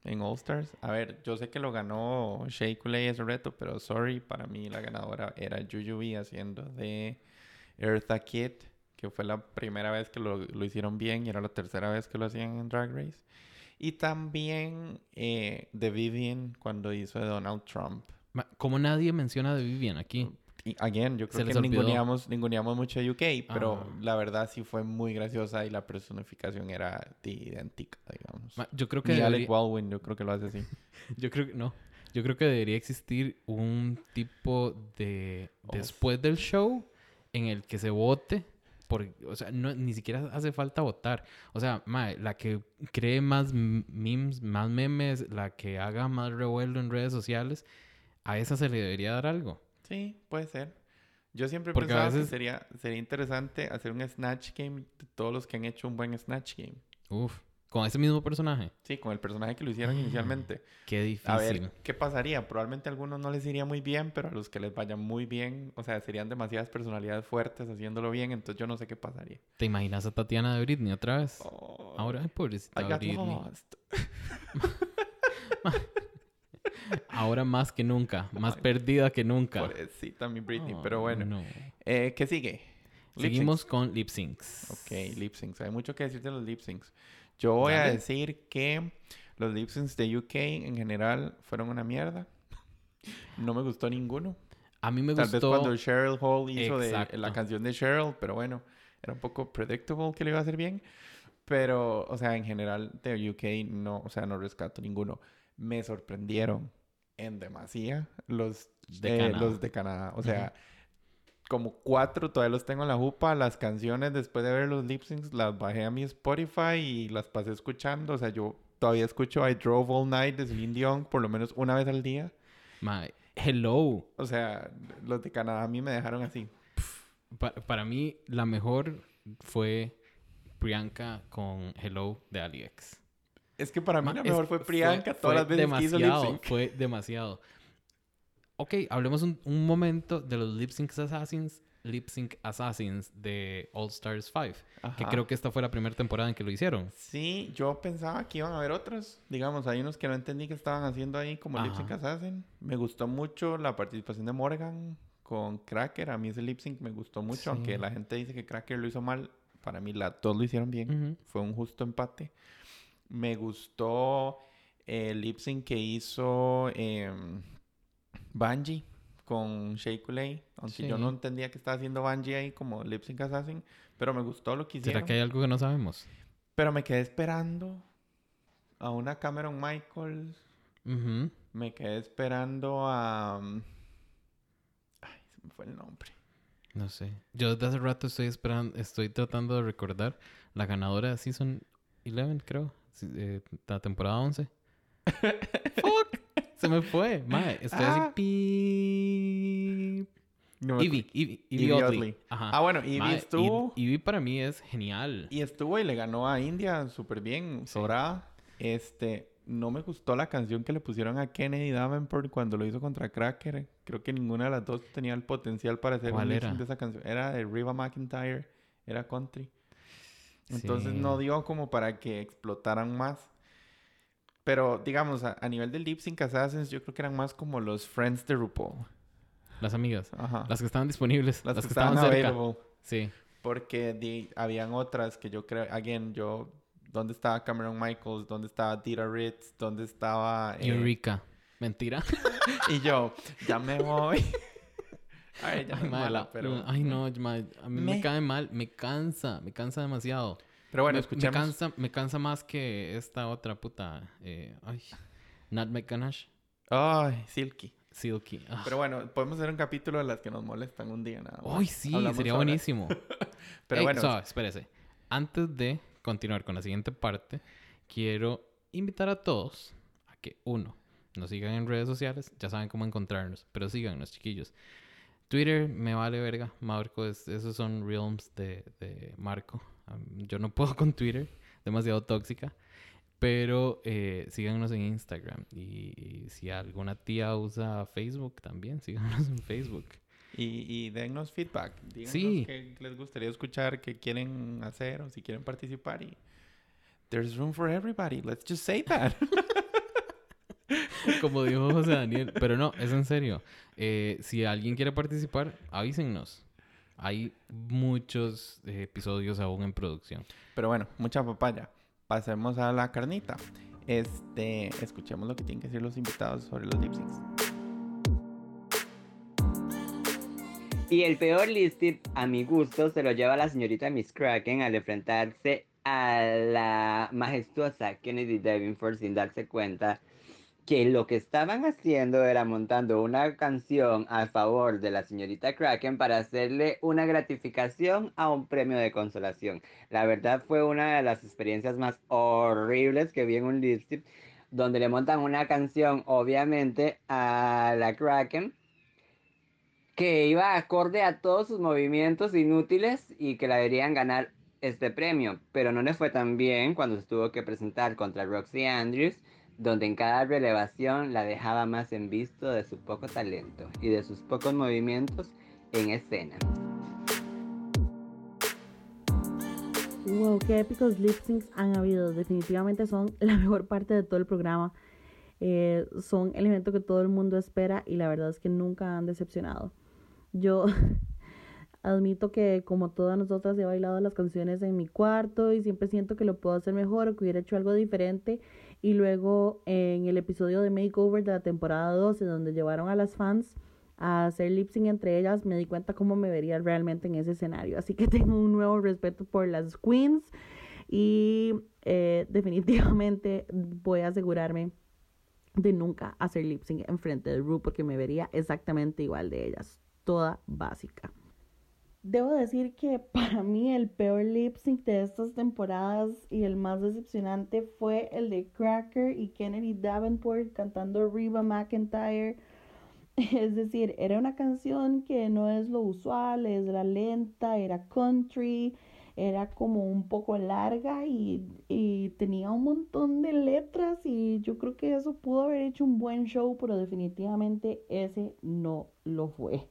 S2: en All Stars. A ver, yo sé que lo ganó Shea Coulee ese reto, pero sorry, para mí la ganadora era Yuyubi haciendo de Eartha Kitt, que fue la primera vez que lo, lo hicieron bien y era la tercera vez que lo hacían en Drag Race. Y también eh, de Vivian cuando hizo de Donald Trump.
S1: Como nadie menciona de Vivian aquí.
S2: Y, again, yo creo que ninguneamos, ninguneamos mucho a UK, pero
S1: Ah.
S2: la verdad sí fue muy graciosa y la personificación era ti- idéntica, digamos.
S1: Ma- Yo creo que debería-
S2: Alec Baldwin, yo creo que lo hace así.
S1: Yo creo que no. Yo creo que debería existir un tipo de después del show en el que se vote. Por, o sea, no, ni siquiera hace falta votar. O sea, mae, la que cree más memes, más memes, la que haga más revuelo en redes sociales, a esa se le debería dar algo.
S2: Sí, puede ser. Yo siempre
S1: Porque a
S2: pensado
S1: veces-
S2: que sería, sería interesante hacer un Snatch Game de todos los que han hecho un buen Snatch Game.
S1: Uf, con ese mismo personaje.
S2: Sí, con el personaje que lo hicieron
S1: Ah,
S2: inicialmente.
S1: Qué difícil.
S2: A ver, ¿qué pasaría? Probablemente a algunos no les iría muy bien, pero a los que les vaya muy bien, o sea, serían demasiadas personalidades fuertes haciéndolo bien, entonces yo no sé qué pasaría.
S1: ¿Te imaginas a Tatiana de Britney otra vez?
S2: Oh,
S1: Ahora, pobrecita
S2: I got
S1: Britney.
S2: lost.
S1: Ahora más que nunca. Más
S2: Ay,
S1: perdida que nunca.
S2: Pobrecita mi Britney,
S1: Oh,
S2: pero bueno.
S1: no.
S2: Eh, ¿Qué sigue? Lip
S1: Seguimos con lip syncs.
S2: Ok, lip syncs. Hay mucho que decir de los lip syncs. Yo voy a
S1: Dale.
S2: decir que los lip syncs de UK en general fueron una mierda. No me gustó ninguno.
S1: A mí me
S2: Tal
S1: gustó.
S2: vez cuando Cheryl Hall hizo de la canción de Cheryl, pero bueno, era un poco predictable que le iba a hacer bien. Pero, o sea, en general de UK no, o sea, no rescato ninguno. Me sorprendieron en demasía los
S1: De
S2: eh,
S1: Canadá.
S2: los de Canadá. O sea, como cuatro todavía los tengo en la jupa. Las canciones, después de ver los lip syncs, las bajé a mi Spotify y las pasé escuchando. O sea, yo todavía escucho I Drove All Night de Celine Dion por lo menos una vez al día.
S1: Mae, hello.
S2: O sea, los de Canadá a mí me dejaron así.
S1: Pa- para mí, la mejor fue Priyanka con Hello de AliEx.
S2: Es que para mí la mejor fue Priyanka todas las veces que hizo lip sync.
S1: Fue demasiado. Ok, hablemos un, un momento de los Lip Sync Assassins, Lip Sync Assassins de All Stars 5. Que
S2: Ajá.
S1: creo que esta fue la primera temporada en que lo hicieron.
S2: Sí, yo pensaba que iban a haber otros. Digamos, hay unos que no entendí que estaban haciendo ahí como lip sync
S1: Ajá.
S2: assassin. Me gustó mucho la participación de Morgan con Cracker. A mí ese lip sync me gustó mucho, aunque la gente dice que Cracker lo hizo mal. Para mí la, todos lo hicieron bien. Fue un justo empate. Me gustó el lip sync que hizo em, Bungie con Shea. Aunque yo no entendía que estaba haciendo Bungie ahí como lip sync assassin. Pero me gustó lo que hicieron.
S1: ¿Será que hay algo que no sabemos?
S2: Pero me quedé esperando a una Cameron Michaels. Me quedé esperando a... um, Ay, se me fue el nombre.
S1: No sé. Yo desde hace rato estoy esperando, estoy tratando de recordar la ganadora de Season 11, creo. Sí, eh, la temporada 11. ¡Fuck! Se me fue. Mae, estoy
S2: Ah.
S1: así.
S2: No acu-
S1: Ivy, Ivy
S2: Ivy
S1: Oddly.
S2: Oddly.
S1: Ajá.
S2: Ah, bueno,
S1: Mae,
S2: estuvo...
S1: Ivy para mí es genial.
S2: Y estuvo y le ganó a India súper bien, sobrada. Este, no me gustó la canción que le pusieron a Kennedy Davenport cuando lo hizo contra Cracker. Creo que ninguna de las dos tenía el potencial para hacer
S1: ¿Cuál
S2: un de esa canción. Era de Riva McIntyre, era country. Entonces
S1: Sí.
S2: no dio como para que explotaran más. Pero digamos, a, a nivel del lip sync assassins, yo creo que eran más como los friends de RuPaul.
S1: Las amigas.
S2: Ajá.
S1: Las que estaban disponibles.
S2: Las
S1: Las,
S2: que
S1: que, estaban,
S2: estaban
S1: cerca.
S2: available.
S1: Sí.
S2: Porque di- habían otras que yo creo, again, yo, ¿dónde estaba Cameron Michaels? ¿Dónde estaba Dita Ritz? ¿Dónde estaba... eh,
S1: Eureka. Mentira.
S2: Y yo, ya me voy. Ay, ya
S1: Ay,
S2: no es mala,
S1: la-
S2: pero...
S1: ay, no, mae, a mí me...
S2: Me-
S1: cae mal, me cansa, me cansa demasiado.
S2: Pero bueno,
S1: me,
S2: escuchemos.
S1: me cansa, me cansa más que esta otra puta, eh, ay, Nat McGanache,
S2: Ay, Silky.
S1: Silky. Ah.
S2: Pero bueno, podemos hacer un capítulo de las que nos molestan un día nada más.
S1: Ay, sí,
S2: Hablamos
S1: sería
S2: ahora.
S1: buenísimo.
S2: Pero
S1: Ey,
S2: bueno,
S1: suave, espérese. Antes de continuar con la siguiente parte, quiero invitar a todos a que, uno, nos sigan en redes sociales. Ya saben cómo encontrarnos, pero síganos, chiquillos. Twitter me vale verga. Marco, es- esos son realms de, de Marco. Yo no puedo con Twitter, demasiado tóxica. Pero eh, síganos en Instagram. Y, y si alguna tía usa Facebook también, síganos en Facebook.
S2: y, y dennos feedback. Díganos
S1: Sí.
S2: qué les gustaría escuchar, qué quieren hacer o si quieren participar. Y there's room for everybody. Let's just say that.
S1: Como dijo José Daniel. Pero no, es en serio. Eh, si alguien quiere participar, avísennos. Hay muchos eh, episodios aún en producción.
S2: Pero bueno, mucha papaya. Pasemos a la carnita. Este, escuchemos lo que tienen que decir los invitados sobre los lip syncs.
S5: Y el peor listing, a mi gusto, se lo lleva la señorita Miss Kraken al enfrentarse a la majestuosa Kennedy Davenport sin darse cuenta que lo que estaban haciendo era montando una canción a favor de la señorita Kraken para hacerle una gratificación a un premio de consolación. La verdad fue una de las experiencias más horribles que vi en un lip sync, donde le montan una canción, obviamente, a la Kraken que iba acorde a todos sus movimientos inútiles y que la deberían ganar este premio, pero no le fue tan bien cuando se tuvo que presentar contra Roxy Andrews, donde en cada relevación la dejaba más en visto de su poco talento y de sus pocos movimientos en escena.
S3: Wow, qué épicos lip syncs han habido. Definitivamente son la mejor parte de todo el programa. Eh, son el evento que todo el mundo espera y la verdad es que nunca han decepcionado. Yo admito que como todas nosotras he bailado las canciones en mi cuarto y siempre siento que lo puedo hacer mejor o que hubiera hecho algo diferente. Y luego en el episodio de Makeover de la temporada 12 donde llevaron a las fans a hacer lip sync entre ellas, me di cuenta cómo me vería realmente en ese escenario. Así que tengo un nuevo respeto por las queens y eh, definitivamente voy a asegurarme de nunca hacer lip sync enfrente de Ru porque me vería exactamente igual de ellas, toda básica. Debo decir que para mí el peor lip sync de estas temporadas y el más decepcionante fue el de Cracker y Kennedy Davenport cantando Reba McIntyre. Es decir, era una canción que no es lo usual, era lenta, era country, era como un poco larga y, y tenía un montón de letras y yo creo que eso pudo haber hecho un buen show, pero definitivamente ese no lo fue.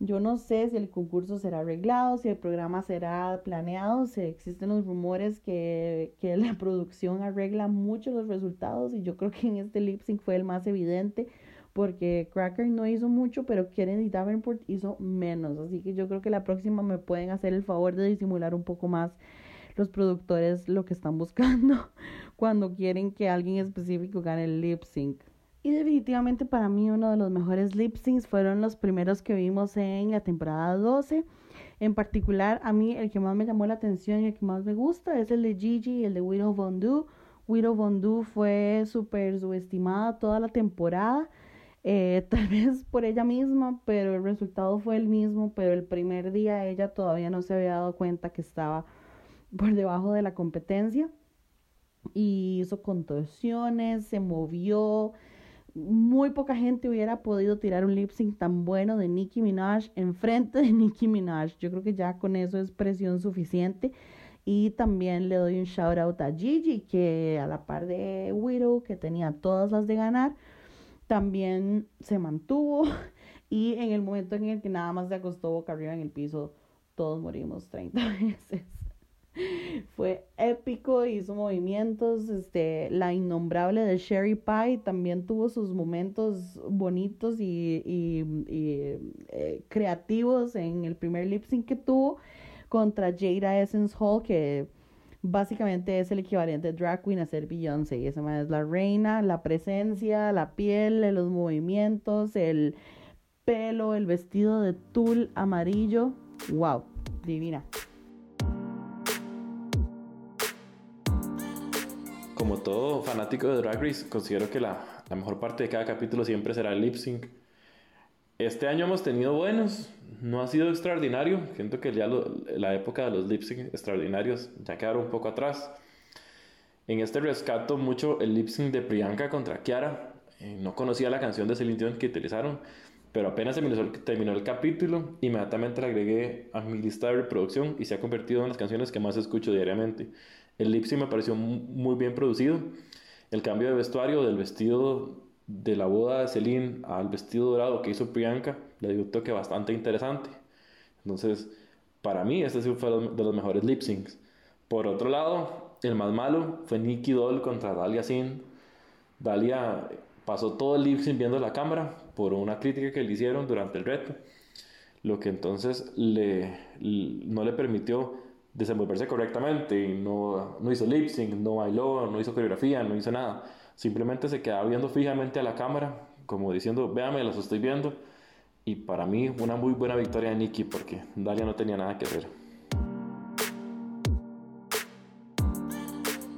S3: Yo no sé si el concurso será arreglado, si el programa será planeado, si existen los rumores que, que la producción arregla mucho los resultados y yo creo que en este lip sync fue el más evidente porque Cracker no hizo mucho, pero Kennedy Davenport hizo menos. Así que yo creo que la próxima me pueden hacer el favor de disimular un poco más los productores lo que están buscando cuando quieren que alguien específico gane el lip sync. Y definitivamente para mí uno de los mejores lip syncs fueron los primeros que vimos en la temporada 12. En particular, a mí el que más me llamó la atención y el que más me gusta es el de Gigi y el de Widow Von Du. Widow Von Du fue súper subestimada toda la temporada. Eh, tal vez por ella misma, pero el resultado fue el mismo, pero el primer día ella todavía no se había dado cuenta que estaba por debajo de la competencia y hizo contorsiones, se movió. Muy poca gente hubiera podido tirar un lip sync tan bueno de Nicki Minaj enfrente de Nicki Minaj. Yo creo que ya con eso es presión suficiente. Y también le doy un shout out a Gigi, que a la par de Widow, que tenía todas las de ganar, también se mantuvo y en el momento en el que nada más se acostó boca arriba en el piso, todos morimos 30 veces. Fue épico, hizo movimientos, este, la innombrable de Sherry Pie también tuvo sus momentos bonitos y, y, y eh, creativos en el primer lip sync que tuvo contra Jada Essence Hall, que básicamente es el equivalente de drag queen a ser Beyoncé. Y esa es la reina, la presencia, la piel, los movimientos, el pelo, el vestido de tul amarillo. ¡Wow! Divina.
S4: Como todo fanático de Drag Race, considero que la, mejor parte de cada capítulo siempre será el lip sync. Este año hemos tenido buenos, no ha sido extraordinario. Siento que ya lo, la época de los lip sync extraordinarios ya quedaron un poco atrás. En este rescato mucho el lip sync de Priyanka contra Kiara. Eh, no conocía la canción de Celine Dion que utilizaron, pero apenas terminó el, terminó el capítulo, inmediatamente la agregué a mi lista de reproducción y se ha convertido en las canciones que más escucho diariamente. El lip sync me pareció muy bien producido. El cambio de vestuario del vestido de la boda de Celine al vestido dorado que hizo Priyanka, le dio un toque bastante interesante. Entonces, para mí, este fue de los mejores lip syncs. Por otro lado, el más malo fue Nicky Doll contra Dalia Sin. Dalia pasó todo el lip sync viendo la cámara por una crítica que le hicieron durante el reto, lo que entonces no le permitió desenvolverse correctamente no, no hizo lip sync, no bailó, no hizo coreografía, no hizo nada. Simplemente se quedaba viendo fijamente a la cámara, como diciendo, véame, los estoy viendo. Y para mí, una muy buena victoria de Nikki, porque Dalia no tenía nada que hacer.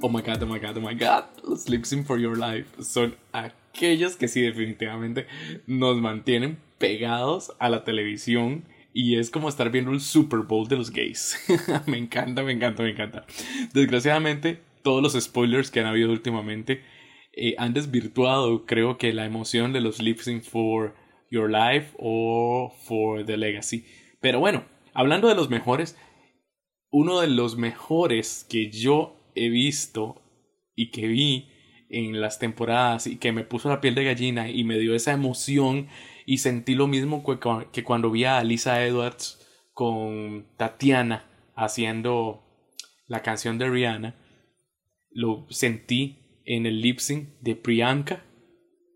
S4: Oh my god, oh my god, oh my god. Los Lip Sync for Your Life son aquellos que sí, definitivamente nos mantienen pegados a la televisión. Y es como estar viendo el Super Bowl de los gays. me encanta, me encanta, me encanta. Desgraciadamente, todos los spoilers que han habido últimamente eh, han desvirtuado, creo que, la emoción de los lip for Your Life o for The Legacy. Pero bueno, hablando de los mejores, uno de los mejores que yo he visto y que vi en las temporadas y que me puso la piel de gallina y me dio esa emoción y sentí lo mismo que cuando vi a Lisa Edwards con Tatiana haciendo la canción de Rihanna. Lo sentí en el lip sync de Priyanka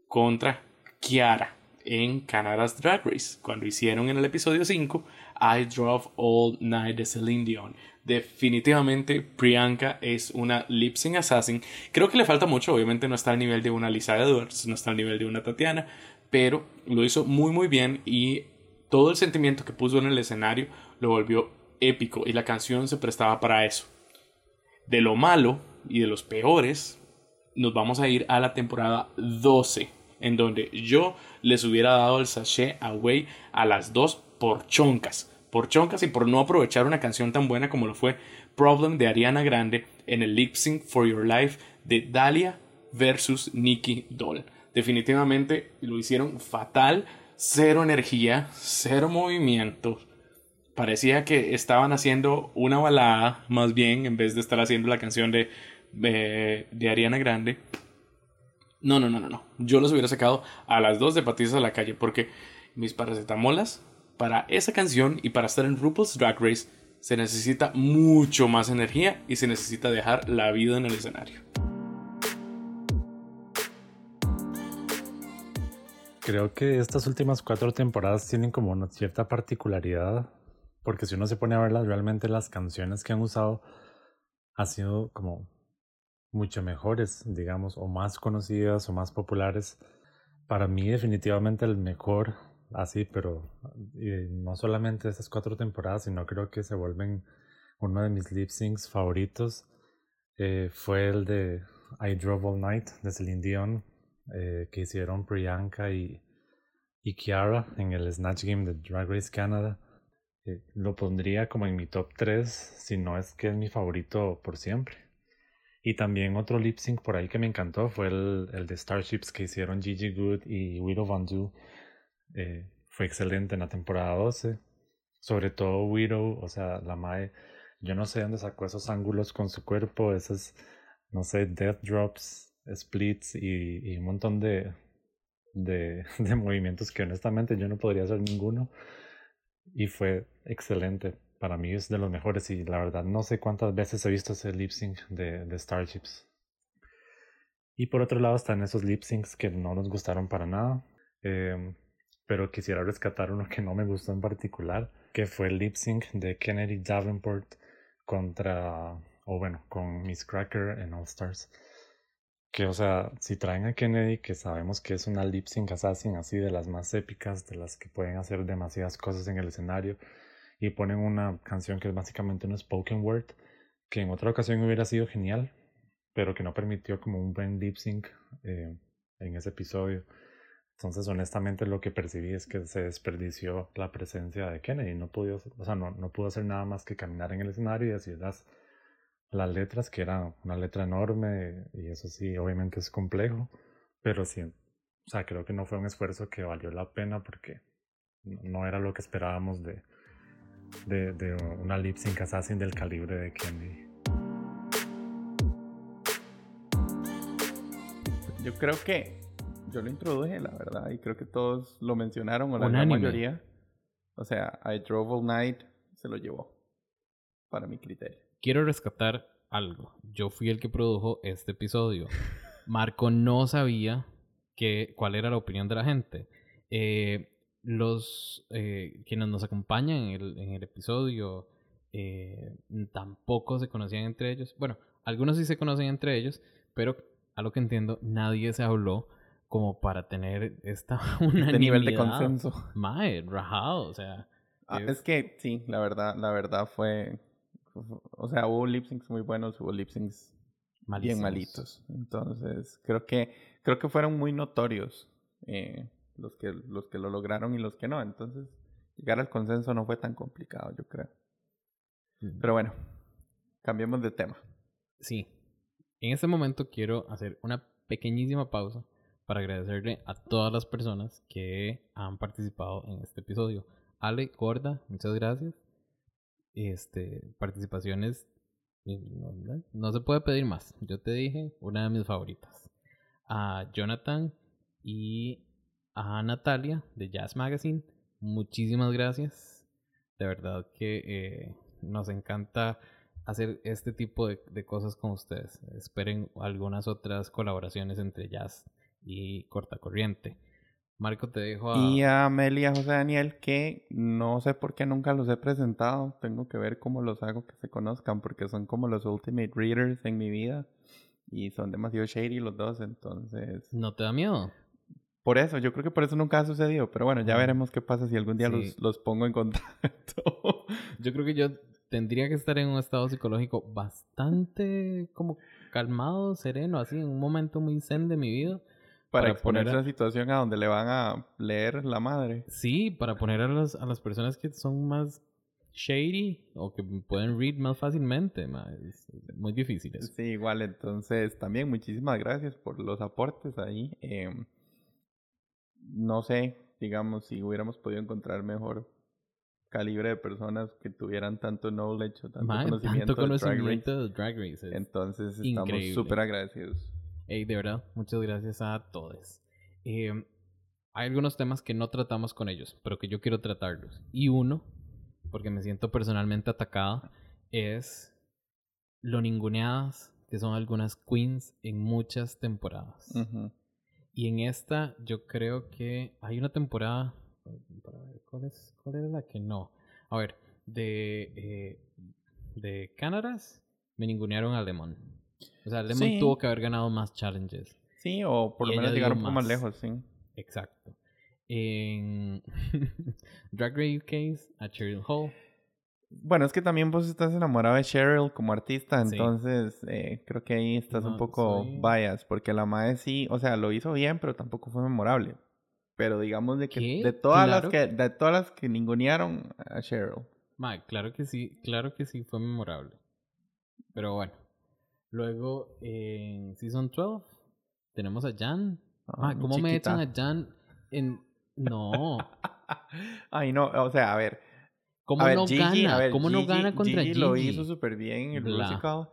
S4: contra Kiara en Canada's Drag Race, cuando hicieron en el episodio 5 I Drove All Night de Celine Dion. Definitivamente Priyanka es una lip sync assassin. Creo que le falta mucho, obviamente no está al nivel de una Lisa Edwards, no está al nivel de una Tatiana, pero lo hizo muy muy bien y todo el sentimiento que puso en el escenario lo volvió épico y la canción se prestaba para eso. De lo malo y de los peores, nos vamos a ir a la temporada 12, en donde yo les hubiera dado el sachet away a las dos por choncas. Por choncas y por no aprovechar una canción tan buena como lo fue Problem de Ariana Grande en el lip sync for your life de Dalia versus Nikki Doll. Definitivamente lo hicieron fatal, cero energía, cero movimiento. Parecía que estaban haciendo una balada, más bien, en vez de estar haciendo la canción de de, Ariana Grande. No, no, no, no, no. Yo los hubiera sacado a las dos de Patricia a la calle porque mis paracetamolas para esa canción y para estar en RuPaul's Drag Race se necesita mucho más energía y se necesita dejar la vida en el escenario.
S7: Creo que estas últimas cuatro temporadas tienen como una cierta particularidad, porque si uno se pone a verlas, realmente las canciones que han usado han sido como mucho mejores, digamos, o más conocidas o más populares. Para mí definitivamente el mejor, así, pero no solamente estas cuatro temporadas, sino creo que se vuelven uno de mis lip syncs favoritos. Eh, fue el de I Drove All Night de Celine Dion, eh, que hicieron Priyanka y, Kiara en el Snatch Game de Drag Race Canada. Eh, lo pondría como en mi top 3, si no es que es mi favorito por siempre. Y también otro lip sync por ahí que me encantó fue el, el de Starships que hicieron Gigi Good y Widow Van Du. Eh, fue excelente en la temporada 12. Sobre todo Widow, o sea, la Mae, yo no sé dónde sacó esos ángulos con su cuerpo, esos, no sé, death drops, splits y, y un montón de, de, de movimientos que honestamente yo no podría hacer ninguno. Y fue excelente. para mí es de los mejores y la verdad no sé cuántas veces he visto ese lip sync de, de Starships. Y por otro lado están esos lip syncs que no nos gustaron para nada. Eh, pero quisiera rescatar uno que no me gustó en particular, que fue el lip sync de Kennedy Davenport contra, o bueno, con Miss Cracker en All Stars. Que, o sea, si traen a Kennedy, que sabemos que es una lip sync assassin así de las más épicas, de las que pueden hacer demasiadas cosas en el escenario, y ponen una canción que es básicamente un spoken word, que en otra ocasión hubiera sido genial, pero que no permitió como un buen lip sync eh, en ese episodio. Entonces, honestamente, lo que percibí es que se desperdició la presencia de Kennedy. No pudo, o sea, no, no pudo hacer nada más que caminar en el escenario y decir las, las letras, que era una letra enorme, y eso sí, obviamente es complejo, pero sí, o sea, creo que no fue un esfuerzo que valió la pena porque no era lo que esperábamos de, de, de una lip sync assassin del calibre de Kennedy.
S2: Yo creo que yo lo introduje, la verdad, y creo que todos lo mencionaron, o la gran mayoría. O sea, I Drove All Night se lo llevó, para mi criterio.
S1: Quiero rescatar algo. Yo fui el que produjo este episodio. Marco no sabía que, cuál era la opinión de la gente. Eh, los eh, quienes nos acompañan en el, en el episodio eh, tampoco se conocían entre ellos. Bueno, algunos sí se conocen entre ellos, pero a lo que entiendo, nadie se habló como para tener esta unanimidad.
S2: Este nivel de consenso.
S1: Mae, rajado, o sea.
S2: Ah,
S1: es-
S2: es que sí, la verdad, la verdad fue, o sea, hubo lip syncs muy buenos, hubo lip syncs bien malitos. Entonces, creo que, creo que fueron muy notorios eh, los que, los que lo lograron y los que no. Entonces, llegar al consenso no fue tan complicado, yo creo.
S1: Mm.
S2: Pero bueno, cambiemos de tema.
S1: Sí. En este momento quiero hacer una pequeñísima pausa para agradecerle a todas las personas que han participado en este episodio. Ale, Gorda, muchas gracias. Este, participaciones, no, no- se puede pedir más. Yo te dije, una de mis favoritas. A Jonathan y a Natalia de Jazz Magazine, muchísimas gracias. De verdad que eh, nos encanta hacer este tipo de, de cosas con ustedes. Esperen algunas otras colaboraciones entre Jazz y Cortacorriente. Marco, te dejo a...
S2: Y a Mel y a José Daniel, que no sé por qué nunca los he presentado. Tengo que ver cómo los hago que se conozcan, porque son como los ultimate readers en mi vida. Y son demasiado shady los dos, entonces...
S1: ¿No te da miedo?
S2: Por eso, yo creo que por eso nunca ha sucedido. Pero bueno, ya veremos qué pasa si algún día
S1: Sí.
S2: los, los pongo en contacto.
S1: Yo creo que yo tendría que estar en un estado psicológico bastante como calmado, sereno, así, en un momento muy zen de mi vida.
S2: Para
S1: Para poner a-
S2: esa situación a donde le van a leer la madre.
S1: Sí, para poner a las, a las personas que son más shady o que pueden read más fácilmente. ma, Es muy difícil eso.
S2: Sí, igual. Entonces, también muchísimas gracias por los aportes ahí. Em, no sé, digamos, si hubiéramos podido encontrar mejor calibre de personas que tuvieran tanto knowledge o tanto conocimiento,
S1: tanto
S2: de Drag Race.
S1: conocimiento de Drag Race. es-
S2: Entonces, estamos súper agradecidos.
S1: Ey, de verdad, muchas gracias a todos. Eh, hay algunos temas que no tratamos con ellos, pero que yo quiero tratarlos. Y uno, porque me siento personalmente atacada, es lo ninguneadas que son algunas queens en muchas temporadas. Y en esta yo creo que hay una temporada, para ver, ¿cuál, es, cuál era la que no? A ver, de, eh, de Canadas me ningunearon a Lemon. O sea, Lemon
S2: Sí.
S1: tuvo que haber ganado más challenges.
S2: Sí, o por lo menos llegar un poco más lejos, sí.
S1: Exacto. En Drag Race UK, a Cheryl Hall.
S2: Bueno, es que también vos estás enamorado de Cheryl como artista,
S1: Sí.
S2: entonces eh, creo que ahí estás un poco
S1: soy-
S2: bias, porque la Mae sí, o sea, lo hizo bien, pero tampoco fue memorable. Pero digamos de que
S1: ¿Qué?
S2: de todas
S1: Claro.
S2: las que de todas las que ningunearon a Cheryl.
S1: Claro que sí, claro que sí fue memorable. Pero bueno. Luego en Season 12 tenemos a Jan.
S2: Ah, mi
S1: ¿cómo me
S2: chiquita.
S1: echan a Jan en no?
S2: Ay, no, o sea, a ver,
S1: ¿Cómo
S2: a ver,
S1: no
S2: Gigi,
S1: gana?
S2: a ver,
S1: ¿Cómo no gana contra
S2: Gigi
S1: Gigi?
S2: lo hizo súper bien en el musical,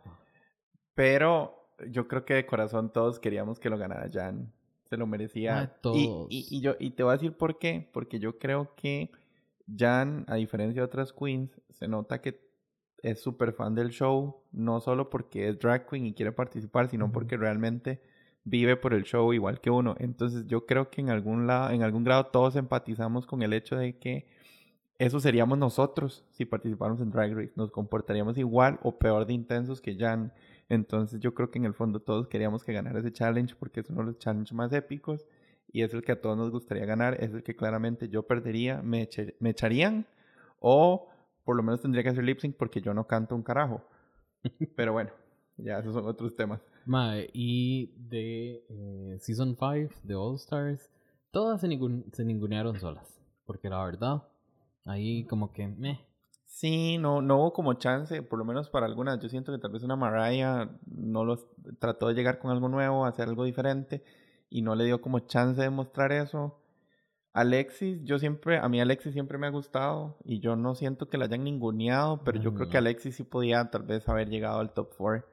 S2: pero yo creo que de corazón todos queríamos que lo ganara Jan. Se lo merecía.
S1: Ah,
S2: Y-
S1: todos.
S2: Y, y yo y te voy a decir por qué, porque yo creo que Jan, a diferencia de otras queens, se nota que es súper fan del show, no solo porque es drag queen y quiere participar, sino porque realmente vive por el show igual que uno. Entonces yo creo que en algún, lado, en algún grado todos empatizamos con el hecho de que eso seríamos nosotros si participáramos en Drag Race. Nos comportaríamos igual o peor de intensos que Jan. Entonces yo creo que en el fondo todos queríamos que ganara ese challenge porque es uno de los challenges más épicos y es el que a todos nos gustaría ganar. Es el que claramente yo perdería, me, me echarían o por lo menos tendría que hacer lip sync porque yo no canto un carajo. Pero bueno, ya esos son otros temas.
S1: Mae, y de eh, Season 5 de All Stars, todas se, ningun se ningunearon solas. Porque la verdad, ahí como que meh.
S2: Sí, no, no hubo como chance, por lo menos para algunas. Yo siento que tal vez una Mariah no los trató de llegar con algo nuevo, hacer algo diferente y no le dio como chance de mostrar eso. Alexis, yo siempre, a mí Alexis siempre me ha gustado y yo no siento que la hayan ninguneado, pero yo creo que Alexis sí podía tal vez haber llegado al top 4.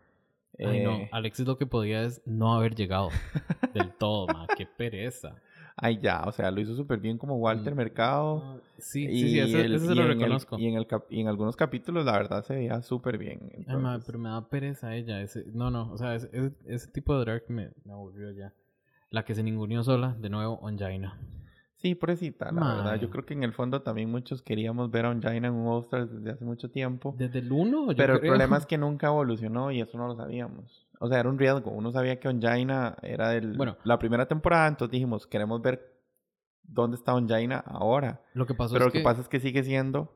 S1: Ay, no, eh, Alexis lo que podía es no haber llegado del todo, ma, qué pereza.
S2: Ay, ya, o sea, lo hizo súper bien como Walter mm, Mercado.
S1: Ah, sí, sí, sí, eso, se lo reconozco.
S2: y, en el y en algunos capítulos, la verdad, se veía súper bien.
S1: Ay, ma, pero me da pereza ella. Ese, no, no, o sea, ese, ese, tipo de drag me, me aburrió ya. La que se ninguneó sola, de nuevo, Onjaina.
S2: Sí, pobrecita, la verdad. Yo creo que en el fondo también muchos queríamos ver a Onjaina en un all desde hace mucho tiempo.
S1: ¿Desde el 1?
S2: Pero el problema es que nunca evolucionó y eso no lo sabíamos. O sea, era un riesgo. Uno sabía que Onjaina era del, bueno, la primera temporada, entonces dijimos, queremos ver dónde está Onjaina ahora.
S1: Lo que pasó
S2: Pero
S1: es
S2: lo que, pasa es que sigue siendo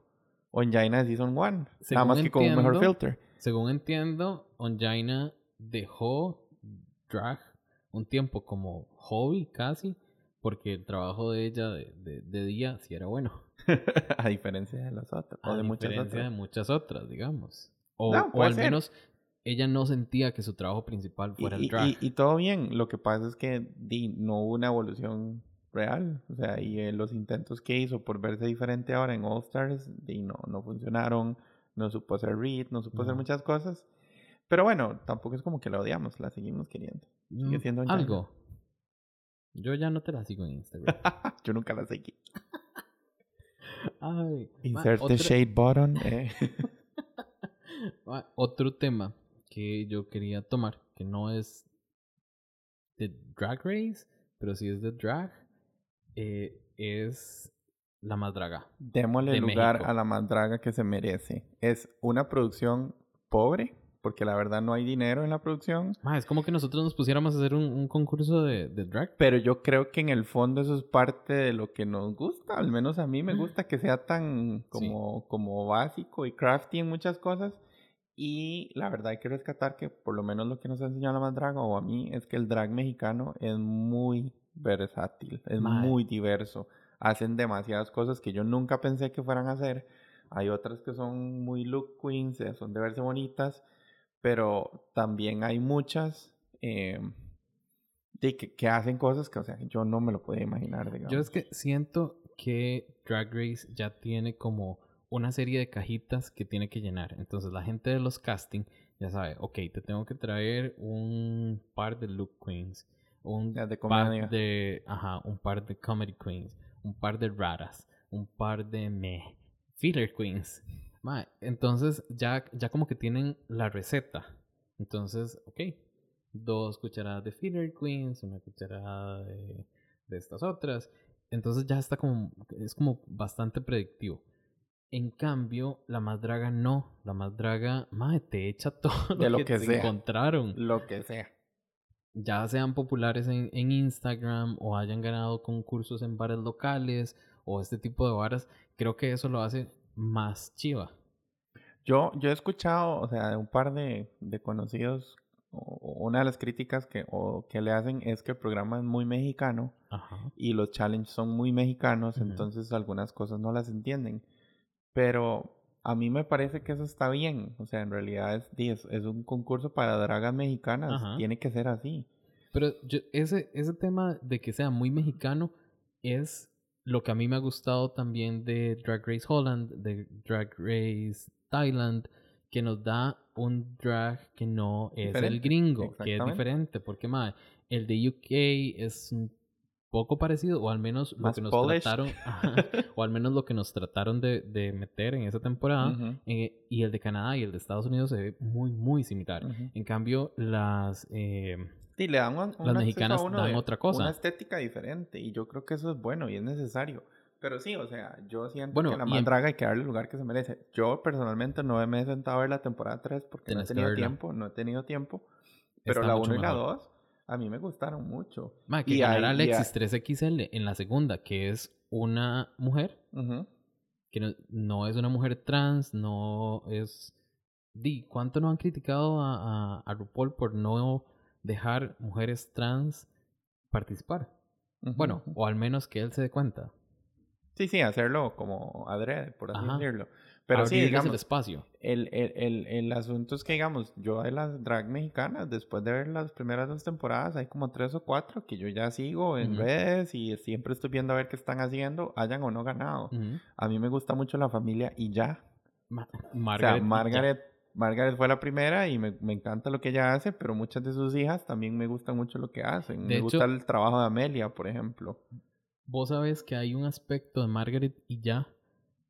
S2: Onjaina de Season 1. Nada más que con un mejor filter.
S1: Según entiendo, Onjaina dejó drag un tiempo como hobby casi porque el trabajo de ella de, de, día sí era bueno.
S2: a diferencia de las otras. o de muchas
S1: otras. de muchas otras, digamos. O, o al menos ella no sentía que su trabajo principal fuera el drag.
S2: Y, todo bien. Lo que pasa es que di, no hubo una evolución real. O sea, y eh, los intentos que hizo por verse diferente ahora en All Stars, di, no, no funcionaron. No supo hacer read, no supo hacer muchas cosas. Pero bueno, tampoco es como que la odiamos, la seguimos queriendo. Sigue mm, siendo
S1: algo. Yo ya no te la sigo en Instagram.
S2: Yo nunca la seguí.
S1: Ay,
S2: Insert the shade button. Eh.
S1: otro tema que yo quería tomar, que no es de Drag Race, pero sí es de drag, eh, es La Madraga.
S2: Démosle lugar a La Madraga que se merece. Es una producción pobre, porque la verdad no hay dinero en la producción.
S1: es como que nosotros nos pusiéramos a hacer un, concurso de, drag.
S2: Pero yo creo que en el fondo eso es parte de lo que nos gusta, al menos a mí me gusta que sea tan como, como básico y crafty en muchas cosas. Y la verdad hay que rescatar que por lo menos lo que nos ha enseñado la más drag o a mí es que el drag mexicano es muy versátil, es muy diverso. Hacen demasiadas cosas que yo nunca pensé que fueran a hacer. Hay otras que son muy look queens, eh, son de verse bonitas pero también hay muchas eh, de que, hacen cosas que, o sea, yo no me lo podía imaginar, digamos.
S1: Yo es que siento que Drag Race ya tiene como una serie de cajitas que tiene que llenar. Entonces la gente de los casting ya sabe, ok, te tengo que traer un par de look queens, un
S2: de
S1: par de, ajá, un par de comedy queens, un par de raras, un par de me, filler queens entonces ya, ya como que tienen la receta. Entonces, ok, dos cucharadas de filler queens, una cucharada de, de estas otras. Entonces ya está como, es como bastante predictivo. En cambio, la más draga no. La más draga, madre, te echa todo
S2: de lo, que,
S1: se encontraron.
S2: Lo que sea.
S1: Ya sean populares en, en, Instagram o hayan ganado concursos en bares locales o este tipo de varas, creo que eso lo hace más chiva.
S2: Yo, yo he escuchado, o sea, de un par de, de conocidos, una de las críticas que, o, que le hacen es que el programa es muy mexicano y los challenges son muy mexicanos, entonces algunas cosas no las entienden. Pero a mí me parece que eso está bien, o sea, en realidad es, es, un concurso para dragas mexicanas, tiene que ser así.
S1: Pero yo, ese, ese tema de que sea muy mexicano es lo que a mí me ha gustado también de Drag Race Holland, de Drag Race Thailand, que nos da un drag que no es el gringo, que es diferente, porque más el de UK es un poco parecido, o al menos lo que nos
S2: polished.
S1: trataron, ajá, o al menos lo que nos trataron de, de meter en esa temporada, eh, y el de Canadá y el de Estados Unidos se ve muy, muy similar. En cambio, las... eh,
S2: Sí, le dan un, un
S1: Las
S2: acceso a
S1: mexicanas
S2: uno
S1: dan
S2: de
S1: otra cosa.
S2: Una estética diferente y yo creo que eso es bueno y es necesario. Pero sí, o sea, yo siento
S1: Bueno,
S2: que la
S1: y
S2: más
S1: en-
S2: draga hay que darle el lugar que se merece. Yo personalmente no me he sentado a ver la temporada 3 porque no he tenido tiempo, no he tenido tiempo. Pero
S1: Está
S2: la
S1: mucho
S2: 1 y la
S1: mejor.
S2: 2 a mí me gustaron mucho.
S1: ma, que
S2: Y
S1: ganara
S2: ahí- y
S1: Alexis 3XL en la segunda, que es una mujer,
S2: Ujú.
S1: que no, no es una mujer trans, no es... Di, ¿cuánto nos han criticado a, a, a RuPaul por no dejar mujeres trans participar? Bueno, o al menos que él se dé cuenta.
S2: Sí, sí, hacerlo como adrede, por así
S1: Ajá.
S2: decirlo. Pero sí, digamos,
S1: el espacio.
S2: El, el, el, el asunto es que, digamos, yo de las drag mexicanas, después de ver las primeras dos temporadas, hay como tres o cuatro que yo ya sigo en redes y siempre estoy viendo a ver qué están haciendo, hayan o no ganado. A mí me gusta mucho la familia y ya.
S1: Ma-
S2: o
S1: Margaret.
S2: sea,
S1: y ya.
S2: Margaret, Margaret fue la primera y me, me encanta lo que ella hace, pero muchas de sus hijas también me gusta mucho lo que hacen.
S1: De
S2: me gusta el trabajo de Amelia, por ejemplo.
S1: Vos sabés que hay un aspecto de Margaret y ya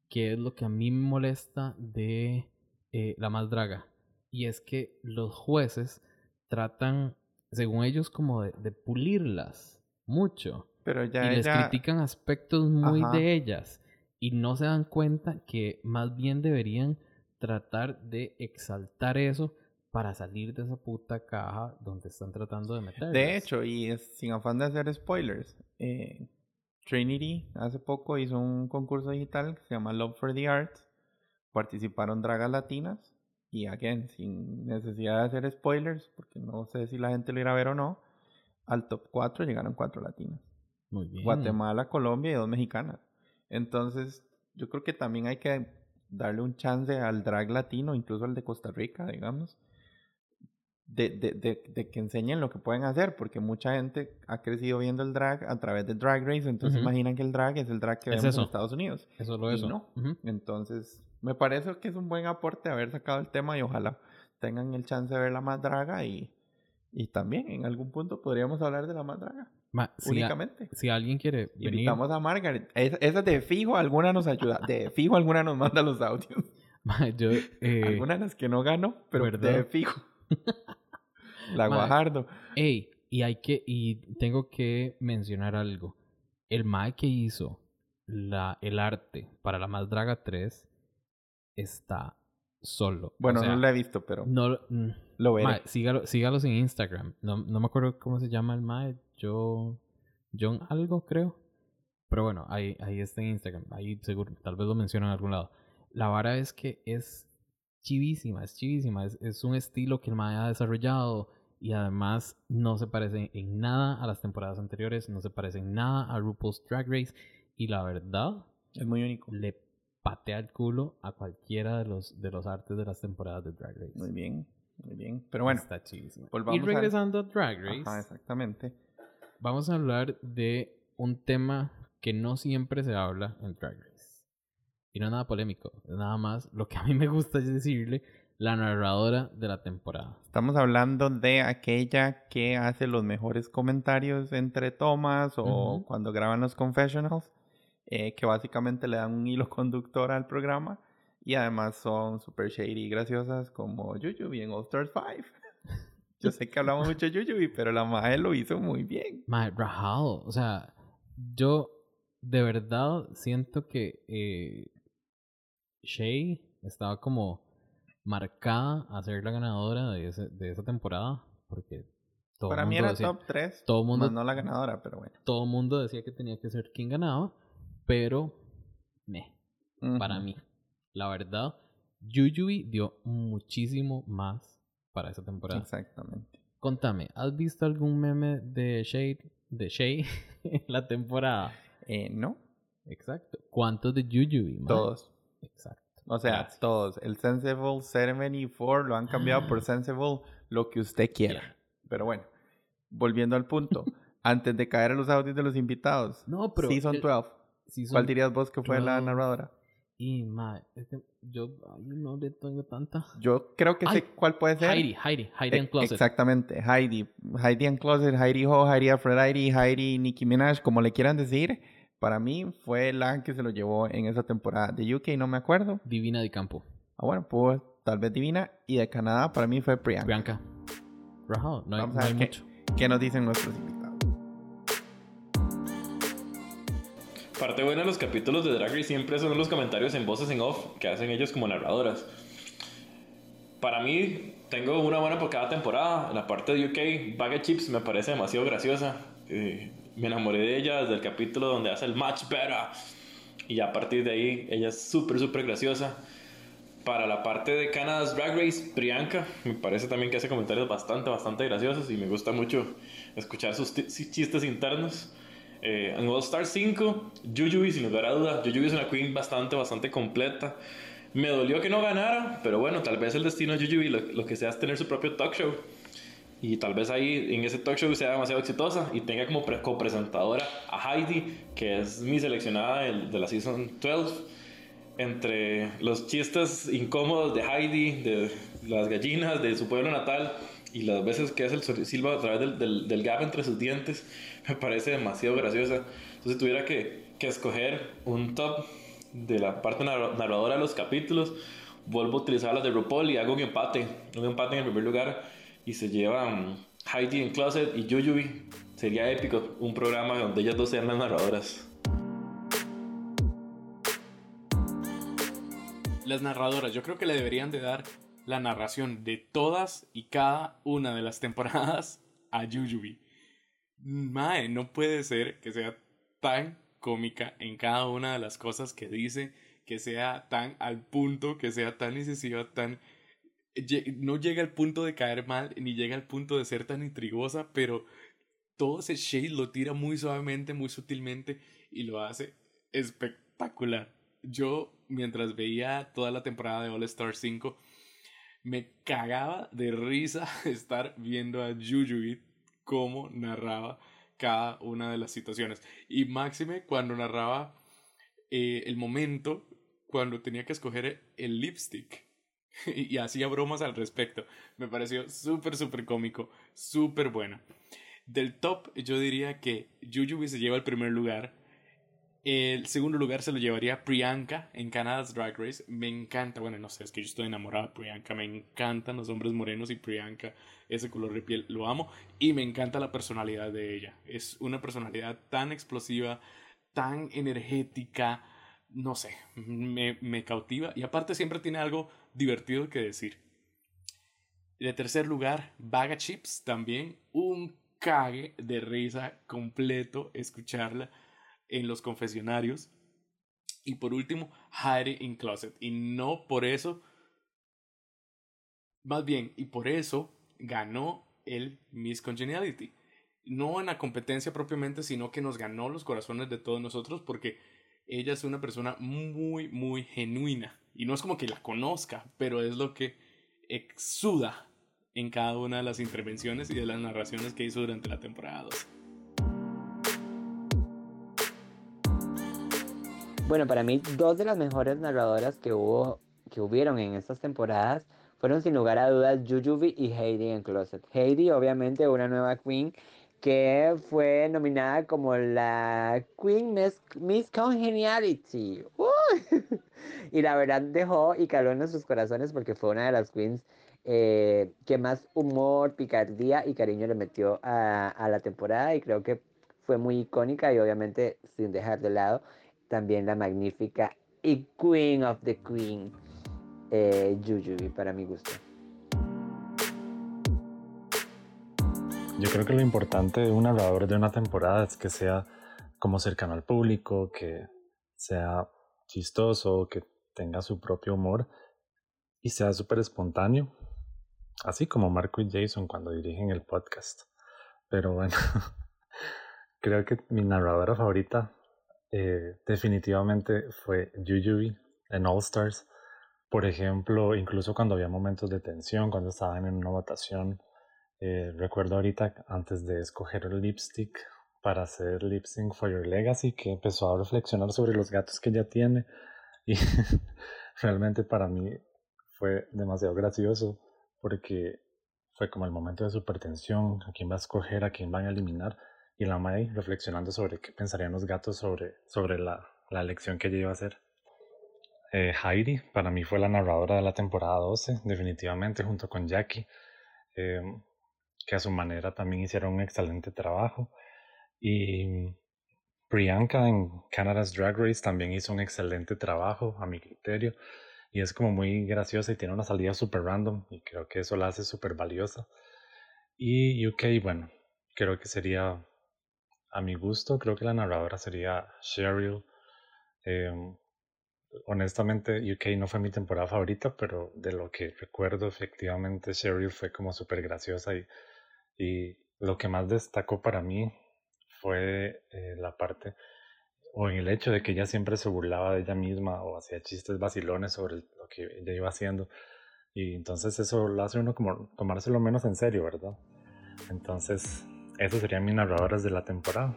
S1: que es lo que a mí me molesta de eh, la más draga. Y es que los jueces tratan, según ellos, como de, de pulirlas mucho.
S2: Pero ya
S1: y les critican aspectos muy
S2: Ajá.
S1: de ellas. Y no se dan cuenta que más bien deberían tratar de exaltar eso para salir de esa puta caja donde están tratando de meterlas.
S2: De hecho, y es- sin afán de hacer spoilers, eh, Trinity hace poco hizo un concurso digital que se llama Love for the Arts. Participaron dragas latinas y, again, sin necesidad de hacer spoilers, porque no sé si la gente lo irá a ver o no, al top 4 llegaron cuatro latinas.
S1: Muy bien.
S2: Guatemala, Colombia y dos mexicanas. Entonces, yo creo que también hay que darle un chance al drag latino, incluso al de Costa Rica, digamos, de, de, de, de que enseñen lo que pueden hacer, porque mucha gente ha crecido viendo el drag a través de Drag Race, entonces
S1: Ujú.
S2: imaginan que el drag es el drag que
S1: Es
S2: vemos
S1: eso.
S2: en Estados Unidos.
S1: Eso lo es.
S2: no.
S1: Ujú.
S2: Entonces, me parece que es un buen aporte haber sacado el tema y ojalá tengan el chance de ver la más draga y, y también en algún punto podríamos hablar de la más draga,
S1: Ma, si, a- si alguien quiere venir,
S2: Invitamos a Margaret. Es- esa de fijo, alguna nos ayuda. De fijo, alguna nos manda los audios.
S1: ma, yo, eh,
S2: Alguna de las que no ganó, pero
S1: ¿verdad?
S2: de fijo. La
S1: Ma,
S2: Guajardo.
S1: Ey, y hay que, y tengo que mencionar algo. El Mae que hizo la, el arte para la más draga 3 está solo. O
S2: Bueno,
S1: sea,
S2: no la he visto, pero
S1: no lo- mm,
S2: lo veré.
S1: Mae, sígalo- sígalos en Instagram. No, no me acuerdo cómo se llama el Mae. Yo, John algo, creo. Pero bueno, ahí, ahí está en Instagram. Ahí seguro, tal vez lo menciono en algún lado. La vara es que es chivísima, es chivísima. Es, es un estilo que el Mae ha desarrollado. Y además no se parece en nada a las temporadas anteriores. No se parece en nada a RuPaul's Drag Race. Y la verdad,
S2: Es muy único.
S1: le patea el culo a cualquiera de los, de los artes de las temporadas de Drag Race.
S2: Muy bien, muy bien. Pero bueno,
S1: Está
S2: volvamos
S1: y regresando a Drag Race,
S2: ajá, exactamente.
S1: vamos a hablar de un tema que no siempre se habla en Drag Race. Y no es nada polémico, es nada más lo que a mí me gusta es decirle la narradora de la temporada.
S2: Estamos hablando de aquella que hace los mejores comentarios entre tomas o
S1: Ujú.
S2: cuando graban los confessionals, eh, que básicamente le dan un hilo conductor al programa y además son super shady y graciosas como Yuyubi en All Stars 5. Yo sé que hablamos mucho de Yuyubi, pero la madre lo hizo muy bien.
S1: Mae, rajado. O sea, yo de verdad siento que eh, Shay estaba como marcada a ser la ganadora de, ese- de esa temporada. Porque todo
S2: Para mí era
S1: decía-
S2: top 3,
S1: todo mundo-
S2: más no la ganadora, pero bueno.
S1: todo el mundo decía que tenía que ser quien ganaba, pero me, para mí, la verdad, Yuyui dio muchísimo más para esa temporada.
S2: Exactamente.
S1: Contame, ¿has visto algún meme de Shade, de Shay en la temporada?
S2: Eh, no,
S1: Exacto. ¿Cuántos de Yuyui? mae?
S2: todos.
S1: Exacto.
S2: O sea,
S1: Gracias.
S2: todos. El Sensible 74 lo han cambiado por Sensible lo que usted quiera. Pero bueno, volviendo al punto. Antes de caer a los audios de los invitados.
S1: No, pero
S2: Season
S1: el-
S2: 12. ¿Cuál dirías vos que fue la
S1: 12.
S2: narradora?
S1: Y, ma, es que yo no le tengo tanta.
S2: Yo creo que sé cuál puede ser.
S1: Heidi, Heidi, Heidi
S2: E-
S1: and Closet.
S2: Exactamente, Heidi. Heidi and Closet, Heidi Ho, Heidi Aphrodite, Heidi Nicki Minaj, como le quieran decir. Para mí fue la que se lo llevó en esa temporada. De UK no me acuerdo.
S1: Divina de campo.
S2: Ah, bueno, pues tal vez Divina. Y de Canadá para mí fue Priyanka.
S1: Bianca. Rajado, no hay,
S2: Vamos
S1: no
S2: a
S1: hay
S2: qué,
S1: mucho.
S2: qué nos dicen nuestros invitados.
S6: Parte buena de los capítulos de Drag Race siempre son los comentarios en voces en off que hacen ellos como narradoras. Para mí, tengo una buena por cada temporada. La parte de UK, Bag Chips, me parece demasiado graciosa. Eh, me enamoré de ella desde el capítulo donde hace el match better. Y a partir de ahí, ella es súper, súper graciosa. Para la parte de Canada's Drag Race, Priyanka, me parece también que hace comentarios bastante, bastante graciosos y me gusta mucho escuchar sus chistes internos. Eh, en All Star 5, Jujubee, sin lugar a duda. Jujubee es una queen bastante, bastante completa. Me dolió que no ganara, pero bueno, tal vez el destino de Jujubee lo, lo que sea es tener su propio talk show. Y tal vez ahí en ese talk show sea demasiado exitosa y tenga como pre- copresentadora a Heidi, que es mi seleccionada de la Season 12 entre los chistes incómodos de Heidi, de las gallinas, de su pueblo natal y las veces que hace el silbo a través del, del gap entre sus dientes, me parece demasiado graciosa. Entonces, tuviera que, que escoger un top de la parte narra- narradora de los capítulos, vuelvo a utilizar las de RuPaul y hago un empate. Un empate en el primer lugar y se llevan Heidi en Closet y Jujubee. Sería épico un programa donde ellas dos sean las narradoras.
S4: Las narradoras, yo creo que le deberían de dar la narración de todas y cada una de las temporadas a Jujubee. Mae, no puede ser que sea tan cómica en cada una de las cosas que dice, que sea tan al punto, que sea tan incisiva, tan... No llega al punto de caer mal, ni llega al punto de ser tan intrigosa, pero todo ese shade lo tira muy suavemente, muy sutilmente y lo hace espectacular. Yo, mientras veía toda la temporada de All Star 5, me cagaba de risa estar viendo a Jujubee cómo narraba cada una de las situaciones. Y máxime cuando narraba eh, el momento cuando tenía que escoger el lipstick. y hacía bromas al respecto. Me pareció súper, súper cómico, súper buena. Del top, yo diría que Jujubee se lleva el primer lugar. El segundo lugar se lo llevaría Priyanka en Canada's Drag Race. Me encanta, bueno, no sé, es que yo estoy enamorado de Priyanka. Me encantan los hombres morenos y Priyanka, ese color de piel, lo amo. Y me encanta la personalidad de ella. Es una personalidad tan explosiva, tan energética, no sé, me, me cautiva. Y aparte siempre tiene algo divertido que decir. De tercer lugar, Baga Chips, también un cague de risa completo escucarla en los confesionarios. Y por último, Heidi in Closet. Y no por eso, más bien, y por eso ganó el Miss Congeniality. No en la competencia propiamente, sino que nos ganó los corazones de todos nosotros porque ella es una persona muy, muy genuina. Y no es como que la conozca, pero es lo que exuda en cada una de las intervenciones y de las narraciones que hizo durante la temporada 2.
S5: Bueno, para mí, dos de las mejores narradoras que hubo, que hubieron en estas temporadas fueron sin lugar a dudas Jujubee y Heidi en Closet. Heidi, obviamente, una nueva queen que fue nominada como la Queen Miss, Congeniality. Y la verdad dejó y caló en nuestros corazones porque fue una de las queens eh, que más humor, picardía y cariño le metió a la temporada y creo que fue muy icónica y obviamente sin dejar de lado también la magnífica y Queen of the Queen, eh, Jujubee, para mi gusto.
S7: Yo creo que lo importante de un narrador de una temporada es que sea como cercano al público, que sea chistoso, que tenga su propio humor y sea súper espontáneo, así como Marco y Jason cuando dirigen el podcast. Pero bueno, creo que mi narradora favorita eh, definitivamente fue Jujubee en All Stars. Por ejemplo, incluso cuando había momentos de tensión, cuando estaban en una votación, eh, recuerdo ahorita antes de escoger el lipstick para hacer Lip Sync for Your Legacy, que empezó a reflexionar sobre los gatos que ella tiene. Y realmente para mí fue demasiado gracioso porque fue como el momento de supertensión, a quién va a escoger, a quién van a eliminar, y la May reflexionando sobre qué pensarían los gatos sobre, sobre la, la elección que ella iba a hacer. Eh, Heidi para mí fue la narradora de la temporada 12, definitivamente, junto con Jackie, eh, que a su manera también hicieron un excelente trabajo. Y Priyanka en Canada's Drag Race también hizo un excelente trabajo, a mi criterio. Y es como muy graciosa y tiene una salida súper random y creo que eso la hace súper valiosa. Y UK, bueno, creo que sería a mi gusto, creo que la narradora sería Cheryl. Em, honestamente, UK no fue mi temporada favorita, pero de lo que recuerdo, efectivamente, Cheryl fue como súper graciosa y, lo que más destacó para mí fue eh, la parte o en el hecho de que ella siempre se burlaba de ella misma o hacía chistes vacilones sobre lo que ella iba haciendo. Y entonces eso lo hace uno como tomárselo menos en serio, ¿verdad? Entonces, esas serían mis narradoras de la temporada.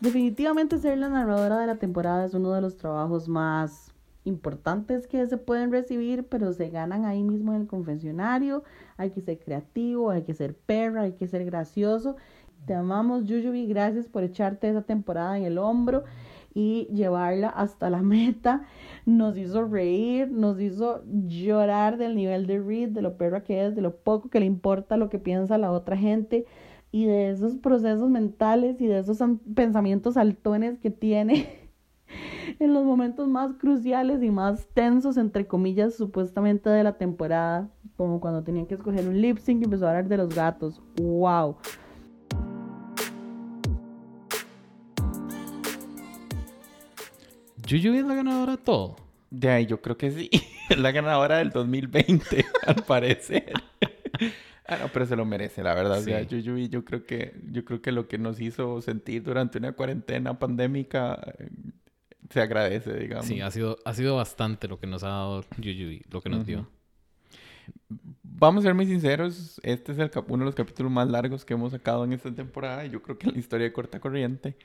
S3: Definitivamente ser la narradora de la temporada es uno de los trabajos más importantes que se pueden recibir, pero se ganan ahí mismo en el confesionario. Hay que ser creativo, hay que ser perra, hay que ser gracioso. Te amamos, Yuyubi. Gracias por echarte esa temporada en el hombro y llevarla hasta la meta. Nos hizo reír, nos hizo llorar del nivel de Reed, de lo perra que es, de lo poco que le importa lo que piensa la otra gente y de esos procesos mentales y de esos pensamientos altones que tiene en los momentos más cruciales y más tensos, entre comillas, supuestamente de la temporada, como cuando tenían que escoger un lip sync y empezó a hablar de los gatos. ¡Wow!
S1: Yuyu es la ganadora de todo.
S2: De ahí yo creo que sí. Es la ganadora del 2020, al parecer. Ah, no, pero se lo merece, la verdad.
S1: Sí.
S2: O sea, Yuyubi, yo creo que, yo creo que lo que nos hizo sentir durante una cuarentena pandémica eh, se agradece, digamos.
S1: Sí, ha sido, ha sido bastante lo que nos ha dado Yuyu, lo que nos
S2: Ujú.
S1: dio.
S2: Vamos a ser muy sinceros, este es el uno de los capítulos más largos que hemos sacado en esta temporada y yo creo que en la historia de Corta Corriente.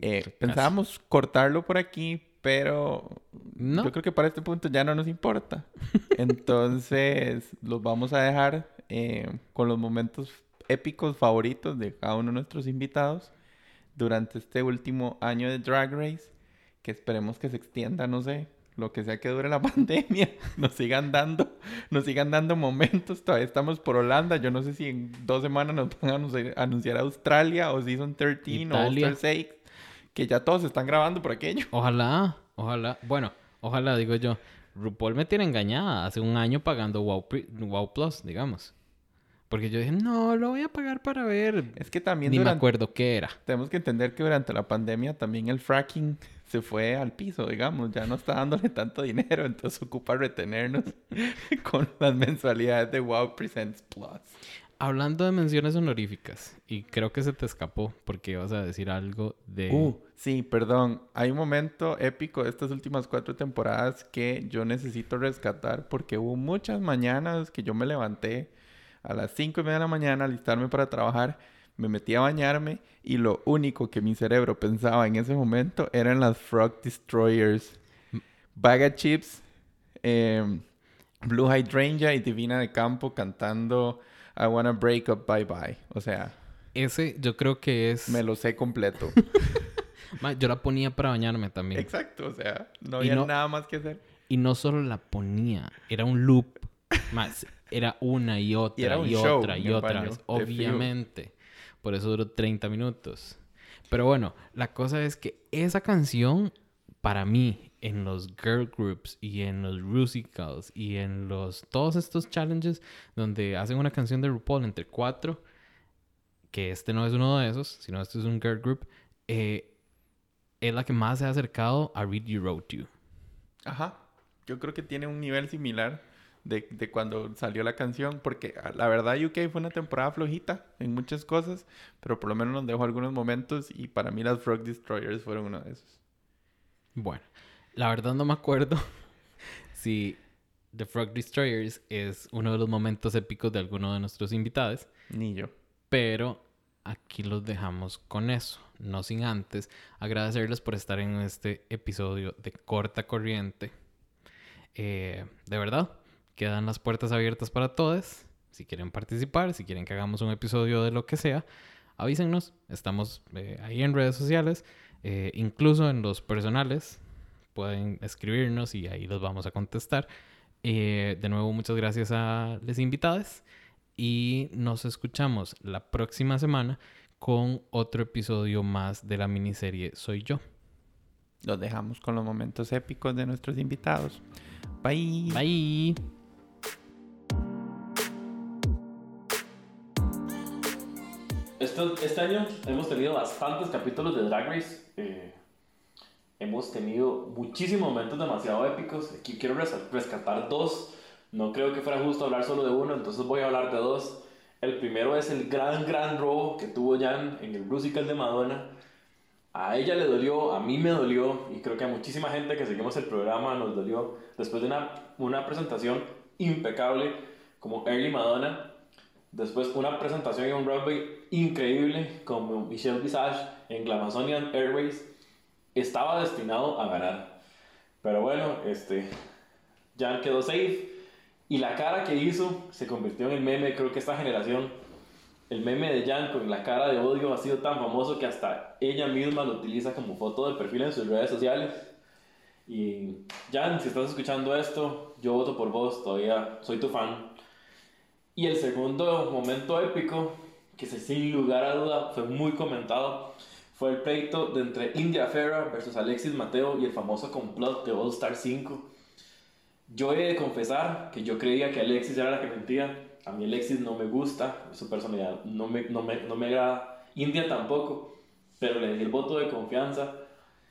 S2: Eh, pensábamos cortarlo por aquí, pero
S1: No.
S2: yo creo que para este punto ya no nos importa. Entonces los vamos a dejar eh, con los momentos épicos favoritos de cada uno de nuestros invitados durante este último año de Drag Race, que esperemos que se extienda, no sé, lo que sea que dure la pandemia, nos sigan dando, nos sigan dando momentos. Todavía estamos por Holanda. Yo no sé si en dos semanas nos van a anunciar, anunciar Australia o Season 13 o
S1: Italia.
S2: All Star 6, que ya todos están grabando por aquello.
S1: Ojalá, ojalá. Bueno, ojalá, digo yo. RuPaul me tiene engañada hace un año pagando Wow, Plus, digamos. Porque yo dije, no, lo voy a pagar para ver.
S2: Es que también
S1: Ni me acuerdo qué era.
S2: tenemos que entender que durante la pandemia también el fracking se fue al piso, digamos, ya no está dándole tanto dinero, entonces ocupa retenernos con las mensualidades de Wow Presents Plus.
S1: Hablando de menciones honoríficas, y creo que se te escapó porque ibas a decir algo de...
S2: Uh, sí, perdón. Hay un momento épico de estas últimas cuatro temporadas que yo necesito rescatar porque hubo muchas mañanas que yo me levanté a las cinco y media de la mañana a alistarme para trabajar, me metí a bañarme y lo único que mi cerebro pensaba en ese momento eran las Frog Destroyers. Bag of Chips, eh, Blue Hydrangea y Divina de Campo cantando I Wanna Break Up Bye Bye. O sea,
S1: Ese yo creo que es...
S2: me lo sé completo.
S1: Ma, Yo la ponía para bañarme también.
S2: Exacto, o sea, no
S1: Y
S2: había
S1: no-
S2: nada más que hacer.
S1: Y no solo la ponía, era un loop. Más, era una y otra y,
S2: era un show
S1: otra y otra vez. Obviamente. Por eso duró 30 minutos. Pero bueno, la cosa es que esa canción, para mí, en los girl groups y en los musicals y en los todos estos challenges donde hacen una canción de RuPaul entre cuatro, que este no es uno de esos, sino este es un girl group, eh, es la que más se ha acercado a Read You Wrote You.
S2: Ajá. Yo creo que tiene un nivel similar de, de cuando salió la canción, porque a- la verdad UK fue una temporada flojita en muchas cosas, pero por lo menos nos dejó algunos momentos y para mí las Frog Destroyers fueron uno de esos.
S1: Bueno, la verdad no me acuerdo si The Frog Destroyers es uno de los momentos épicos de alguno de nuestros invitados,
S2: Ni yo.
S1: pero aquí los dejamos con eso. No sin antes agradecerles por estar en este episodio de Corta Corriente. Eh, de verdad, quedan las puertas abiertas para todos. Si quieren participar, si quieren que hagamos un episodio de lo que sea, avísenos. Estamos eh, ahí en redes sociales, eh, incluso en los personales. Pueden escribirnos y ahí los vamos a contestar. de nuevo, muchas gracias a los invitados y nos escuchamos la próxima semana con otro episodio más de la miniserie Soy yo.
S2: Los dejamos con los momentos épicos de nuestros invitados. Bye.
S1: Bye.
S6: este año hemos tenido bastantes capítulos de Drag Race. Eh, hemos tenido muchísimos momentos demasiado épicos. Aquí quiero rescatar dos. No creo que fuera justo hablar solo de uno, entonces voy a hablar de dos. El primero es el gran, gran robo que tuvo Jan en el musical de Madonna. A ella le dolió, a mí me dolió y creo que a muchísima gente que seguimos el programa nos dolió. Después de una, presentación impecable como Early Madonna, después una presentación en un runway increíble como Michelle Visage en Glamazonian Airways, estaba destinado a ganar. Pero bueno, este, Jan quedó safe y la cara que hizo se convirtió en el meme. Creo que esta generación, el meme de Jan con la cara de odio ha sido tan famoso que hasta ella misma lo utiliza como foto de perfil en sus redes sociales. Y Jan, si estás escuchando esto, yo voto por vos, todavía soy tu fan. Y el segundo momento épico, que sin lugar a duda fue muy comentado, fue el pleito de entre India Ferra versus Alexis Mateo y el famoso complot de All Star 5 yo he de confesar que yo creía que Alexis era la que mentía. A mí Alexis no me gusta, su personalidad no me, no me, no me agrada. India tampoco, pero le di el voto de confianza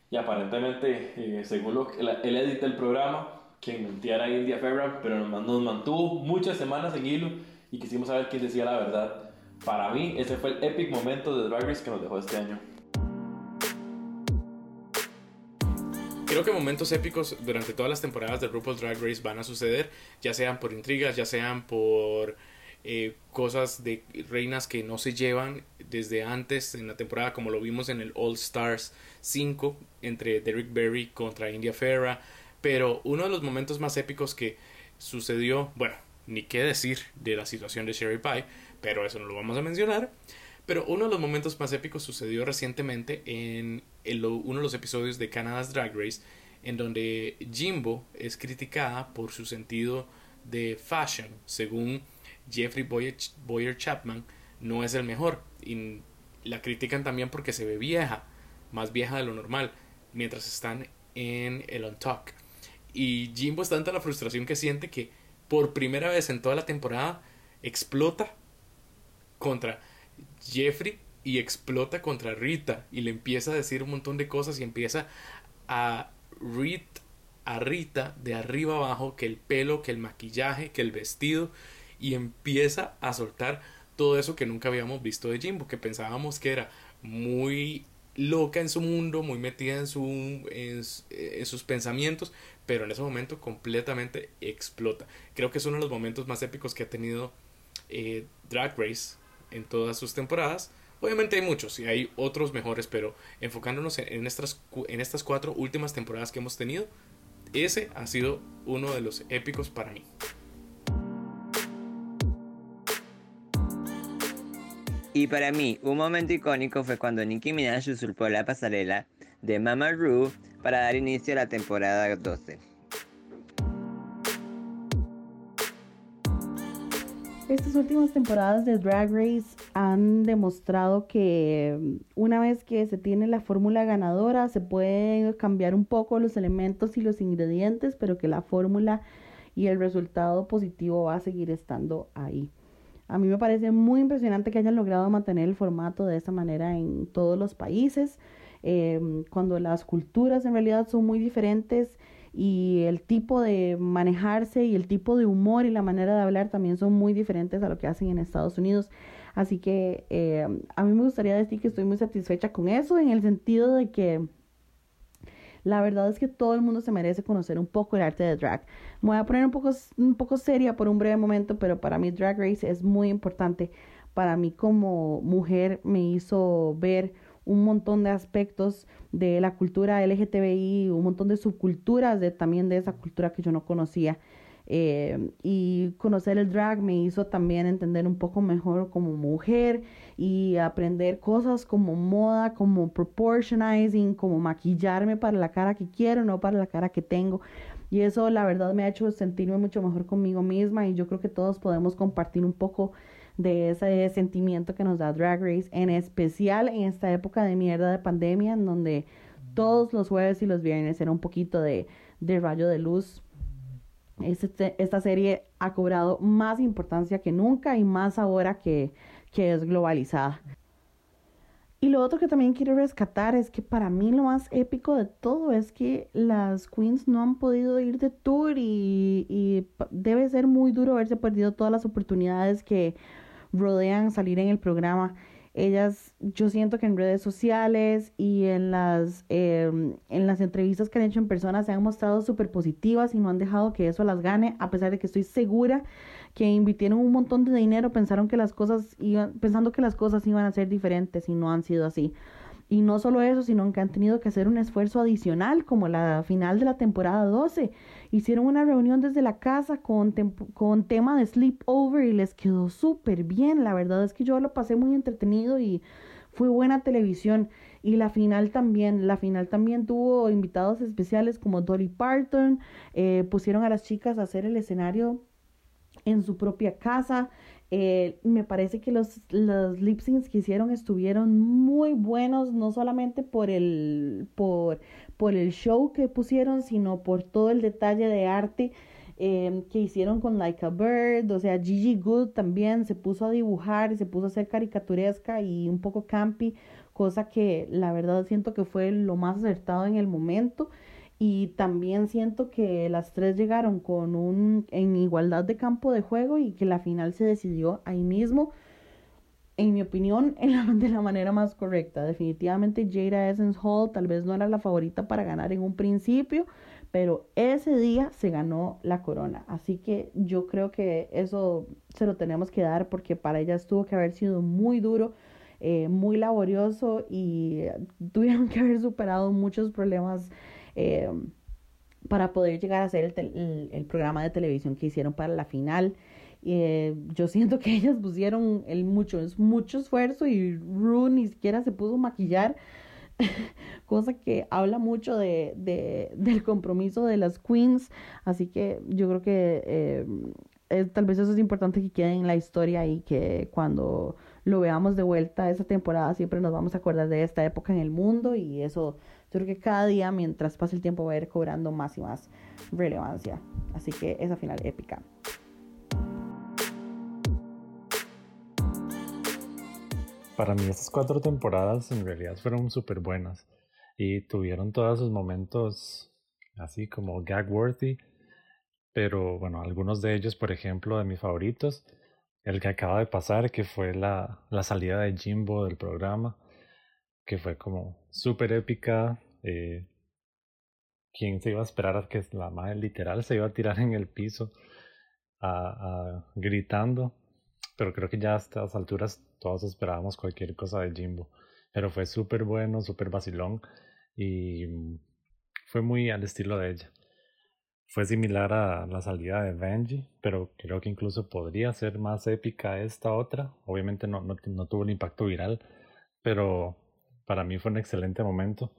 S6: y aparentemente, eh, según lo que el edit del programa, quien mentía era India Ferra, pero nos, nos mantuvo muchas semanas en hilo y quisimos saber quién decía la verdad. Para mí, ese fue el epic momento de Drag Race que nos dejó este año. Creo que momentos épicos durante todas las temporadas de RuPaul's Drag Race van a suceder, ya sean por intrigas, ya sean por eh, cosas de reinas que no se llevan desde antes en la temporada, como lo vimos en el All Stars 5 entre Derrick Berry contra India Ferra. Pero uno de los momentos más épicos que sucedió, bueno, ni qué decir de la situación de Sherry Pie, pero eso no lo vamos a mencionar. Pero uno de los momentos más épicos sucedió recientemente en, uno de los episodios de Canada's Drag Race, en donde Jimbo es criticada por su sentido de fashion, según Jeffrey Boyer, Chapman, no es el mejor. Y la critican también porque se ve vieja, más vieja de lo normal, mientras están en el On Talk. Y Jimbo es tanta la frustración que siente que por primera vez en toda la temporada explota contra Jeffrey y explota contra Rita y le empieza a decir un montón de cosas y empieza a a Rita de arriba abajo que el pelo, que el maquillaje, que el vestido y empieza a soltar todo eso que nunca habíamos visto de Jimbo, que pensábamos que era muy loca en su mundo, muy metida en, su, en, sus pensamientos, pero en ese momento completamente explota. Creo que es uno de los momentos más épicos que ha tenido eh, Drag Race en todas sus temporadas. Obviamente hay muchos y hay otros mejores, pero enfocándonos en, estas, en estas cuatro últimas temporadas que hemos tenido, ese ha sido uno de los épicos para mí.
S5: Y para mí, un momento icónico fue cuando Nicki Minaj usurpó la pasarela de Mama Ru para dar inicio a la temporada 12.
S3: Estas últimas temporadas de Drag Race han demostrado que mm, una vez que se tiene la fórmula ganadora se pueden cambiar un poco los elementos y los ingredientes, pero que la fórmula y el resultado positivo va a seguir estando ahí. A mí me parece muy impresionante que hayan logrado mantener el formato de esa manera en todos los países, em, cuando las culturas en realidad son muy diferentes y el tipo de manejarse y el tipo de humor y la manera de hablar también son muy diferentes a lo que hacen en Estados Unidos. Así que eh, a mí me gustaría decir que estoy muy satisfecha con eso en el sentido de que la verdad es que todo el mundo se merece conocer un poco el arte de drag. Me voy a poner un poco, un poco seria por un breve momento, pero para mí Drag Race es muy importante. Para mí como mujer me hizo ver un montón de aspectos de la cultura LGTBI, un montón de subculturas de, también de esa cultura que yo no conocía. Eh, y conocer el drag me hizo también entender un poco mejor como mujer y aprender cosas como moda, como proportionizing, como maquillarme para la cara que quiero, no para la cara que tengo. Y eso la verdad me ha hecho sentirme mucho mejor conmigo misma y yo creo que todos podemos compartir un poco de ese sentimiento que nos da Drag Race, en especial en esta época de mierda de pandemia, en donde todos los jueves y los viernes era un poquito de, rayo de luz este, esta serie ha cobrado más importancia que nunca y más ahora que, que es globalizada. Y lo otro que también quiero rescatar es que para mí lo más épico de todo es que las queens no han podido ir de tour y, y, debe ser muy duro haberse perdido todas las oportunidades que rodean salir en el programa ellas, yo siento que en redes sociales y en las, em, en las entrevistas que han hecho en persona se han mostrado súper positivas y no han dejado que eso las gane, a pesar de que estoy segura que invirtieron un montón de dinero, pensaron que las cosas iban, pensando que las cosas iban a ser diferentes y no han sido así. Y no solo eso, sino que han tenido que hacer un esfuerzo adicional, como la final de la temporada 12. Hicieron una reunión desde la casa con, con tema de sleepover y les quedó súper bien. La verdad es que yo lo pasé muy entretenido y fue buena televisión. Y la final también, la final también tuvo invitados especiales como Dolly Parton. Eh, pusieron a las chicas a hacer el escenario en su propia casa. Eh, me parece que los, los lip syncs que hicieron estuvieron muy buenos, no solamente por el, por, por el show que pusieron, sino por todo el detalle de arte em, que hicieron con Like a Bird. O sea, Gigi Good también se puso a dibujar y se puso a hacer caricaturesca y un poco campy, cosa que la verdad siento que fue lo más acertado en el momento. Y también siento que las tres llegaron con un en igualdad de campo de juego y que la final se decidió ahí mismo, en mi opinión, en la, de la manera más correcta. Definitivamente Jada Essence Hall tal vez no era la favorita para ganar en un principio, pero ese día se ganó la corona. Así que yo creo que eso se lo tenemos que dar porque para ella tuvo que haber sido muy duro. Eh, muy laborioso y tuvieron que haber superado muchos problemas eh, para poder llegar a hacer el, programa de televisión que hicieron para la final. Eh, yo siento que ellas pusieron el mucho, mucho esfuerzo y Rue ni siquiera se puso a maquillar, cosa que habla mucho de, del compromiso de las queens. Así que yo creo que eh, tal vez eso es importante que quede en la historia y que cuando lo veamos de vuelta esa temporada siempre nos vamos a acordar de esta época en el mundo y eso yo creo que cada día mientras pase el tiempo va a ir cobrando más y más relevancia. Así que esa final épica.
S7: Para mí estas cuatro temporadas en realidad fueron súper buenas y tuvieron todos sus momentos así como gag worthy, pero bueno, algunos de ellos, por ejemplo, de mis favoritos, el que acaba de pasar, que fue la, la salida de Jimbo del programa, que fue como súper épica. Eh, ¿Quién se iba a esperar a que la madre literal se iba a tirar en el piso a, gritando? Pero creo que ya a estas alturas todos esperábamos cualquier cosa de Jimbo. Pero fue súper bueno, súper vacilón y fue muy al estilo de ella. Fue similar a la salida de Benji, pero creo que incluso podría ser más épica esta otra. Obviamente no, no, tuvo el impacto viral, pero para mí fue un excelente momento.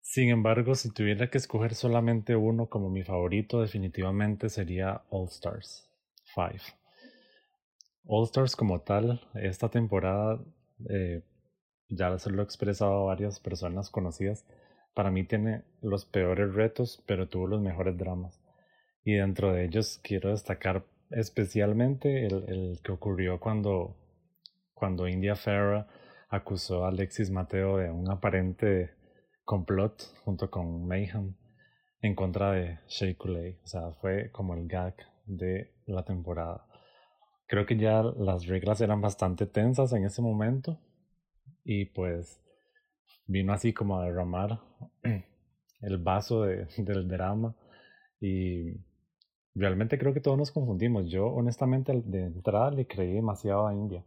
S7: Sin embargo, si tuviera que escoger solamente uno como mi favorito, definitivamente sería All Stars 5. All Stars como tal, esta temporada, eh, ya se lo he expresado a varias personas conocidas, para mí tiene los peores retos, pero tuvo los mejores dramas. Y dentro de ellos quiero destacar especialmente el, que ocurrió cuando, cuando India Farah acusó a Alexis Mateo de un aparente complot junto con Mayhem en contra de Shea O sea, fue como el gag de la temporada. Creo que ya las reglas eran bastante tensas en ese momento y pues vino así como a derramar el vaso de, del drama y realmente creo que todos nos confundimos. Yo honestamente de entrada le creí demasiado a India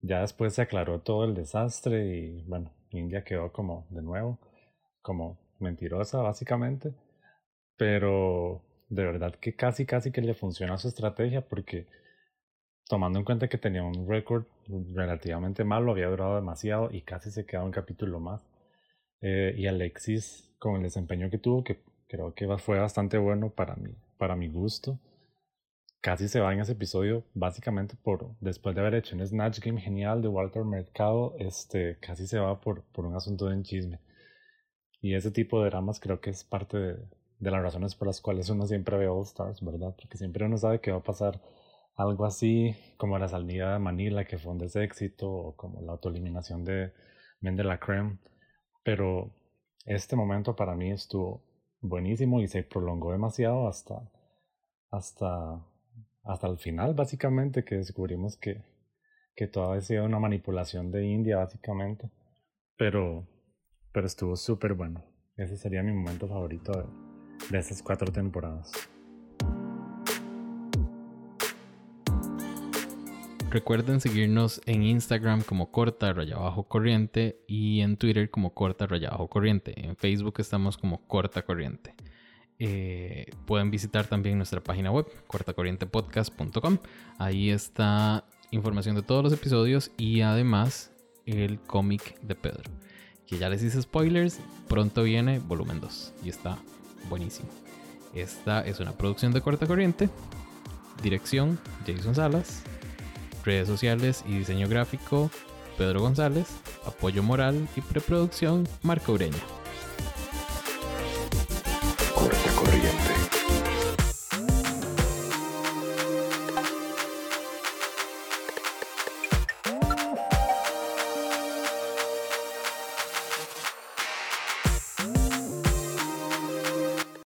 S7: Ya después se aclaró todo el desastre y bueno, India quedó como de nuevo, como mentirosa básicamente, pero de verdad que casi casi que le funciona su estrategia porque tomando en cuenta que tenía un récord relativamente malo, había durado demasiado y casi se quedaba un capítulo más. Eh, y Alexis, con el desempeño que tuvo, que creo que fue bastante bueno para mí, para mi gusto, casi se va en ese episodio, básicamente por después de haber hecho un Snatch Game genial de Walter Mercado, este, casi se va por, por un asunto de chisme. Y ese tipo de dramas creo que es parte de, de las razones por las cuales uno siempre ve All Stars, ¿verdad? Porque siempre uno sabe que va a pasar algo así como la salida de Manila, que fue un deséxito, o como la autoeliminación de Men de la Creme. Pero este momento para mí estuvo buenísimo y se prolongó demasiado hasta, hasta, hasta el final, básicamente, que descubrimos que, que todo había sido una manipulación de India, básicamente. Pero, pero estuvo súper bueno. Ese sería mi momento favorito de, de esas cuatro temporadas.
S1: Recuerden seguirnos en Instagram como corta raya abajo corriente y en Twitter como corta raya abajo corriente. En Facebook estamos como corta corriente. Eh, pueden visitar también nuestra página web cortacorrientepodcast.com. Ahí está información de todos los episodios y además el cómic de Pedro. Que ya les hice spoilers, pronto viene volumen 2 y está buenísimo. Esta es una producción de corta corriente. Dirección Jason Salas redes sociales y diseño gráfico, Pedro González, apoyo moral y preproducción, Marco Ureña.